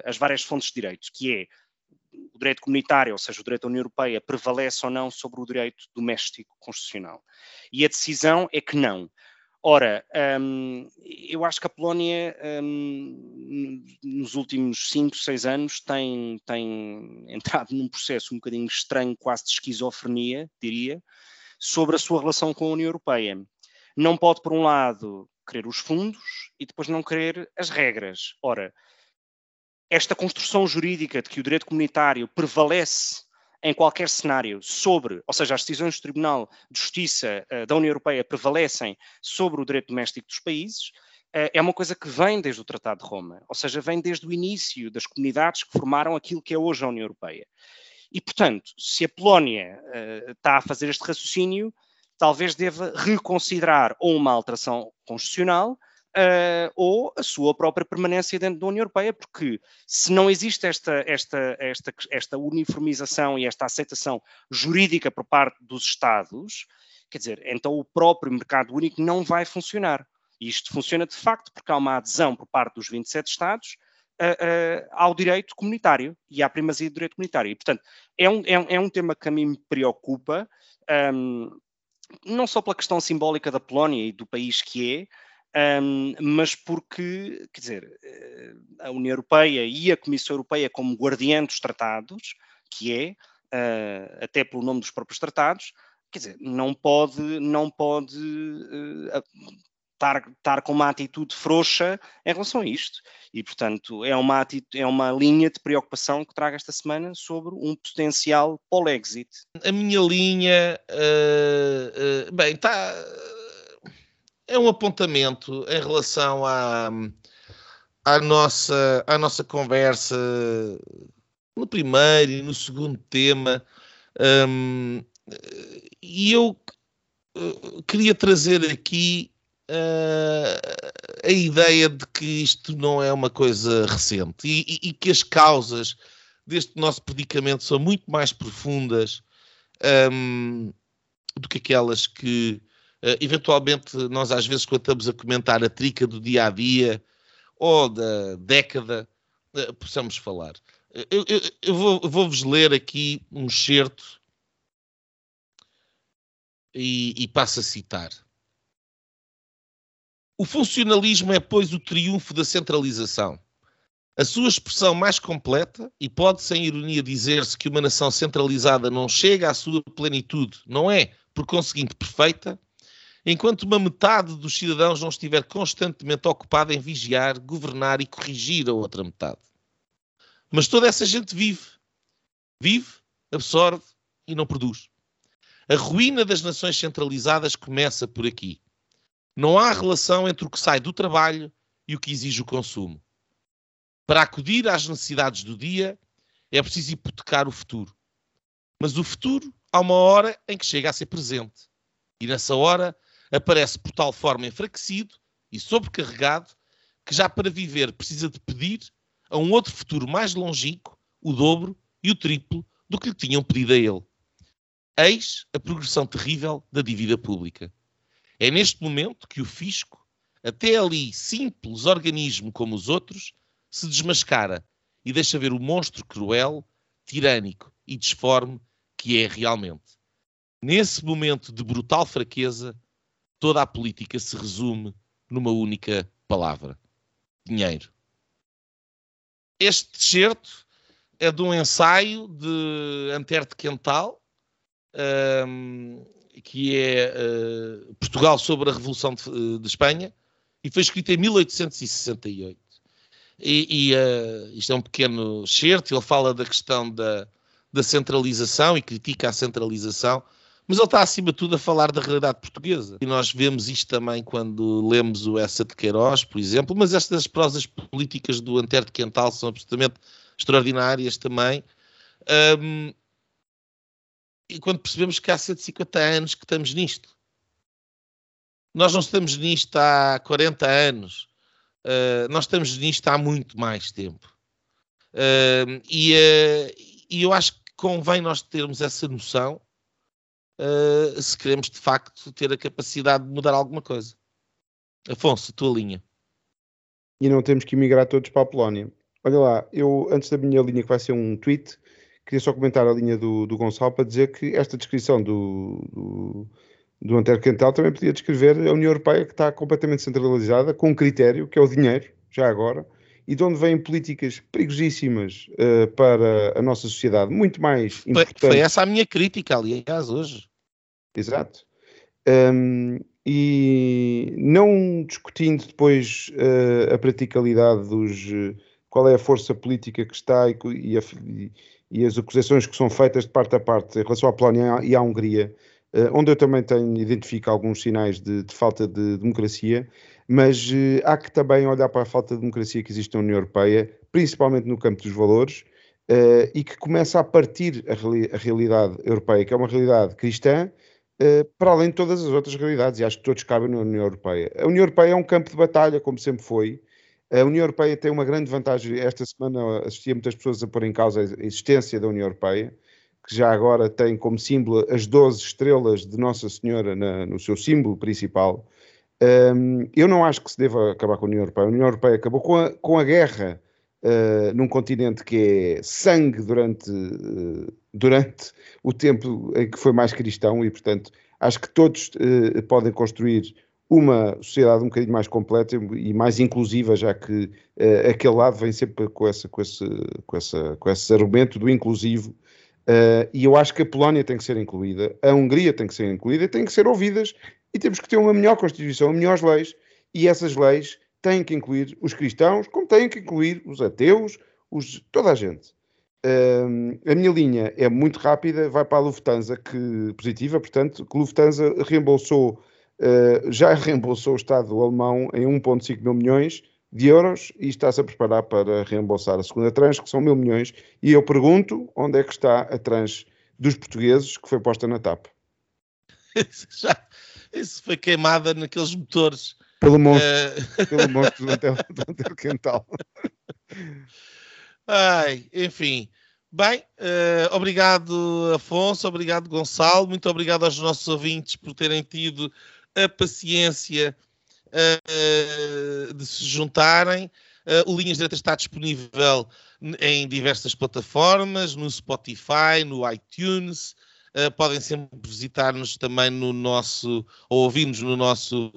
as várias fontes de direitos, que é o direito comunitário, ou seja, o direito da União Europeia, prevalece ou não sobre o direito doméstico constitucional. E a decisão é que não. Ora, um, eu acho que a Polónia, um, nos últimos 5, 6 anos, tem, tem entrado num processo um bocadinho estranho, quase de esquizofrenia, diria, sobre a sua relação com a União Europeia não pode, por um lado, querer os fundos e depois não querer as regras. Ora, esta construção jurídica de que o direito comunitário prevalece em qualquer cenário sobre, ou seja, as decisões do Tribunal de Justiça uh, da União Europeia prevalecem sobre o direito doméstico dos países, uh, é uma coisa que vem desde o Tratado de Roma, ou seja, vem desde o início das comunidades que formaram aquilo que é hoje a União Europeia. E, portanto, se a Polónia uh, está a fazer este raciocínio, talvez deva reconsiderar ou uma alteração constitucional uh, ou a sua própria permanência dentro da União Europeia, porque se não existe esta, esta, esta, esta uniformização e esta aceitação jurídica por parte dos Estados, quer dizer, então o próprio mercado único não vai funcionar. E isto funciona de facto porque há uma adesão por parte dos 27 Estados uh, uh, ao direito comunitário e à primazia do direito comunitário. E, portanto, é um, é, é um tema que a mim me preocupa. Um, não só pela questão simbólica da Polónia e do país que é, um, mas porque, quer dizer, eh, a União Europeia e a Comissão Europeia, como guardiã dos tratados, que é, uh, até pelo nome dos próprios tratados, quer dizer, não pode, não pode uh, estar, estar com uma atitude frouxa em relação a isto. E, portanto, é uma, atitude, é uma linha de preocupação que trago esta semana sobre um potencial pole-exit.
A minha linha, uh, bem, está. É um apontamento em relação à, à, nossa, à nossa conversa no primeiro e no segundo tema. Um, e eu uh, queria trazer aqui uh, a ideia de que isto não é uma coisa recente e, e, e, que as causas deste nosso predicamento são muito mais profundas um, do que aquelas que eventualmente nós às vezes quando estamos a comentar a trica do dia a dia ou da década uh, possamos falar. Eu, eu, eu vou, vou-vos ler aqui um excerto e, e passo a citar. O funcionalismo é, pois, o triunfo da centralização. A sua expressão mais completa, e pode sem ironia dizer-se que uma nação centralizada não chega à sua plenitude, não é, por conseguinte, perfeita, enquanto uma metade dos cidadãos não estiver constantemente ocupada em vigiar, governar e corrigir a outra metade. Mas toda essa gente vive. Vive, absorve e não produz. A ruína das nações centralizadas começa por aqui. Não há relação entre o que sai do trabalho e o que exige o consumo. Para acudir às necessidades do dia, é preciso hipotecar o futuro. Mas o futuro há uma hora em que chega a ser presente. E nessa hora aparece por tal forma enfraquecido e sobrecarregado que já para viver precisa de pedir a um outro futuro mais longínquo o dobro e o triplo do que lhe tinham pedido a ele. Eis a progressão terrível da dívida pública. É neste momento que o fisco, até ali simples organismo como os outros, se desmascara e deixa ver o monstro cruel, tirânico e disforme que é realmente. Nesse momento de brutal fraqueza, toda a política se resume numa única palavra: dinheiro. Este excerto é de um ensaio de Antero Quental, um, que é uh, Portugal sobre a Revolução de, de, Espanha, e foi escrito em 1868. E, e uh, isto é um pequeno excerto, ele fala da questão da, da centralização e critica a centralização, mas ele está, acima de tudo, a falar da realidade portuguesa. E nós vemos isto também quando lemos o Essa de Queiroz, por exemplo, mas estas prosas políticas do Antero de Quental são absolutamente extraordinárias também. Um, e quando percebemos que há 150 anos que estamos nisto. Nós não estamos nisto há 40 anos. Uh, nós estamos nisto há muito mais tempo. Uh, e, uh, e eu acho que convém nós termos essa noção uh, se queremos de facto ter a capacidade de mudar alguma coisa. Afonso, tua linha.
E não temos que emigrar todos para a Polónia. Olha lá, eu antes da minha linha que vai ser um tweet, queria só comentar a linha do, do Gonçalo para dizer que esta descrição do, do, do Antero Quental também podia descrever a União Europeia que está completamente centralizada, com um critério, que é o dinheiro, já agora, e de onde vêm políticas perigosíssimas uh, para a nossa sociedade, muito mais
importantes. Foi, foi essa a minha crítica, aliás, hoje.
Exato. Um, e não discutindo depois uh, a praticalidade dos. Uh, qual é a força política que está e, e, a, e, as acusações que são feitas de parte a parte em relação à Polónia e à Hungria, onde eu também tenho, identifico alguns sinais de, de falta de democracia, mas há que também olhar para a falta de democracia que existe na União Europeia, principalmente no campo dos valores, e que começa a partir a, a realidade europeia, que é uma realidade cristã, eh, para além de todas as outras realidades, e acho que todos cabem na União Europeia. A União Europeia é um campo de batalha, como sempre foi. A União Europeia tem uma grande vantagem. Esta semana assistia muitas pessoas a pôr em causa a existência da União Europeia, que já agora tem como símbolo as 12 estrelas de Nossa Senhora na, no seu símbolo principal. Um, eu não acho que se deva acabar com a União Europeia. A União Europeia acabou com a, com a guerra uh, num continente que é sangue durante, uh, durante o tempo em que foi mais cristão e, portanto, acho que todos uh, podem construir uma sociedade um bocadinho mais completa e mais inclusiva, já que uh, aquele lado vem sempre com, essa, com, esse, com, essa, com esse argumento do inclusivo. Uh, e eu acho que a Polónia tem que ser incluída, a Hungria tem que ser incluída, tem que ser ouvidas e temos que ter uma melhor Constituição, melhores leis, e essas leis têm que incluir os cristãos, como têm que incluir os ateus, os, toda a gente. Uh, a minha linha é muito rápida, vai para a Lufthansa, que positiva, portanto, que Lufthansa reembolsou, uh, já reembolsou o Estado alemão em 1,5 mil milhões de euros e está-se a preparar para reembolsar a segunda tranche, que são mil milhões. E eu pergunto onde é que está a tranche dos portugueses que foi posta na TAP.
Já, isso foi queimada naqueles motores.
Pelo monstro, uh... pelo monstro do Antero Quental.
Ai, enfim. Bem, uh, obrigado Afonso, obrigado Gonçalo, muito obrigado aos nossos ouvintes por terem tido a paciência uh, de se juntarem. Uh, o Linhas Diretas está disponível em diversas plataformas, no Spotify, no iTunes. Uh, podem sempre visitar-nos também no nosso, ou ouvir-nos no nosso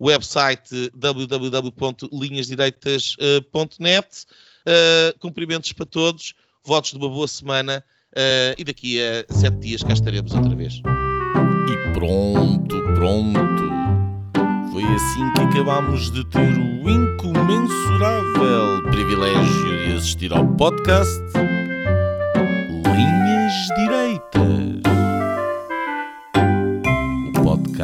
website www.linhasdireitas.net. Uh, cumprimentos para todos, votos de uma boa semana uh, e daqui a sete dias cá estaremos outra vez.
E pronto, pronto. Foi assim que acabámos de ter o incomensurável privilégio de assistir ao podcast Linhas Direitas.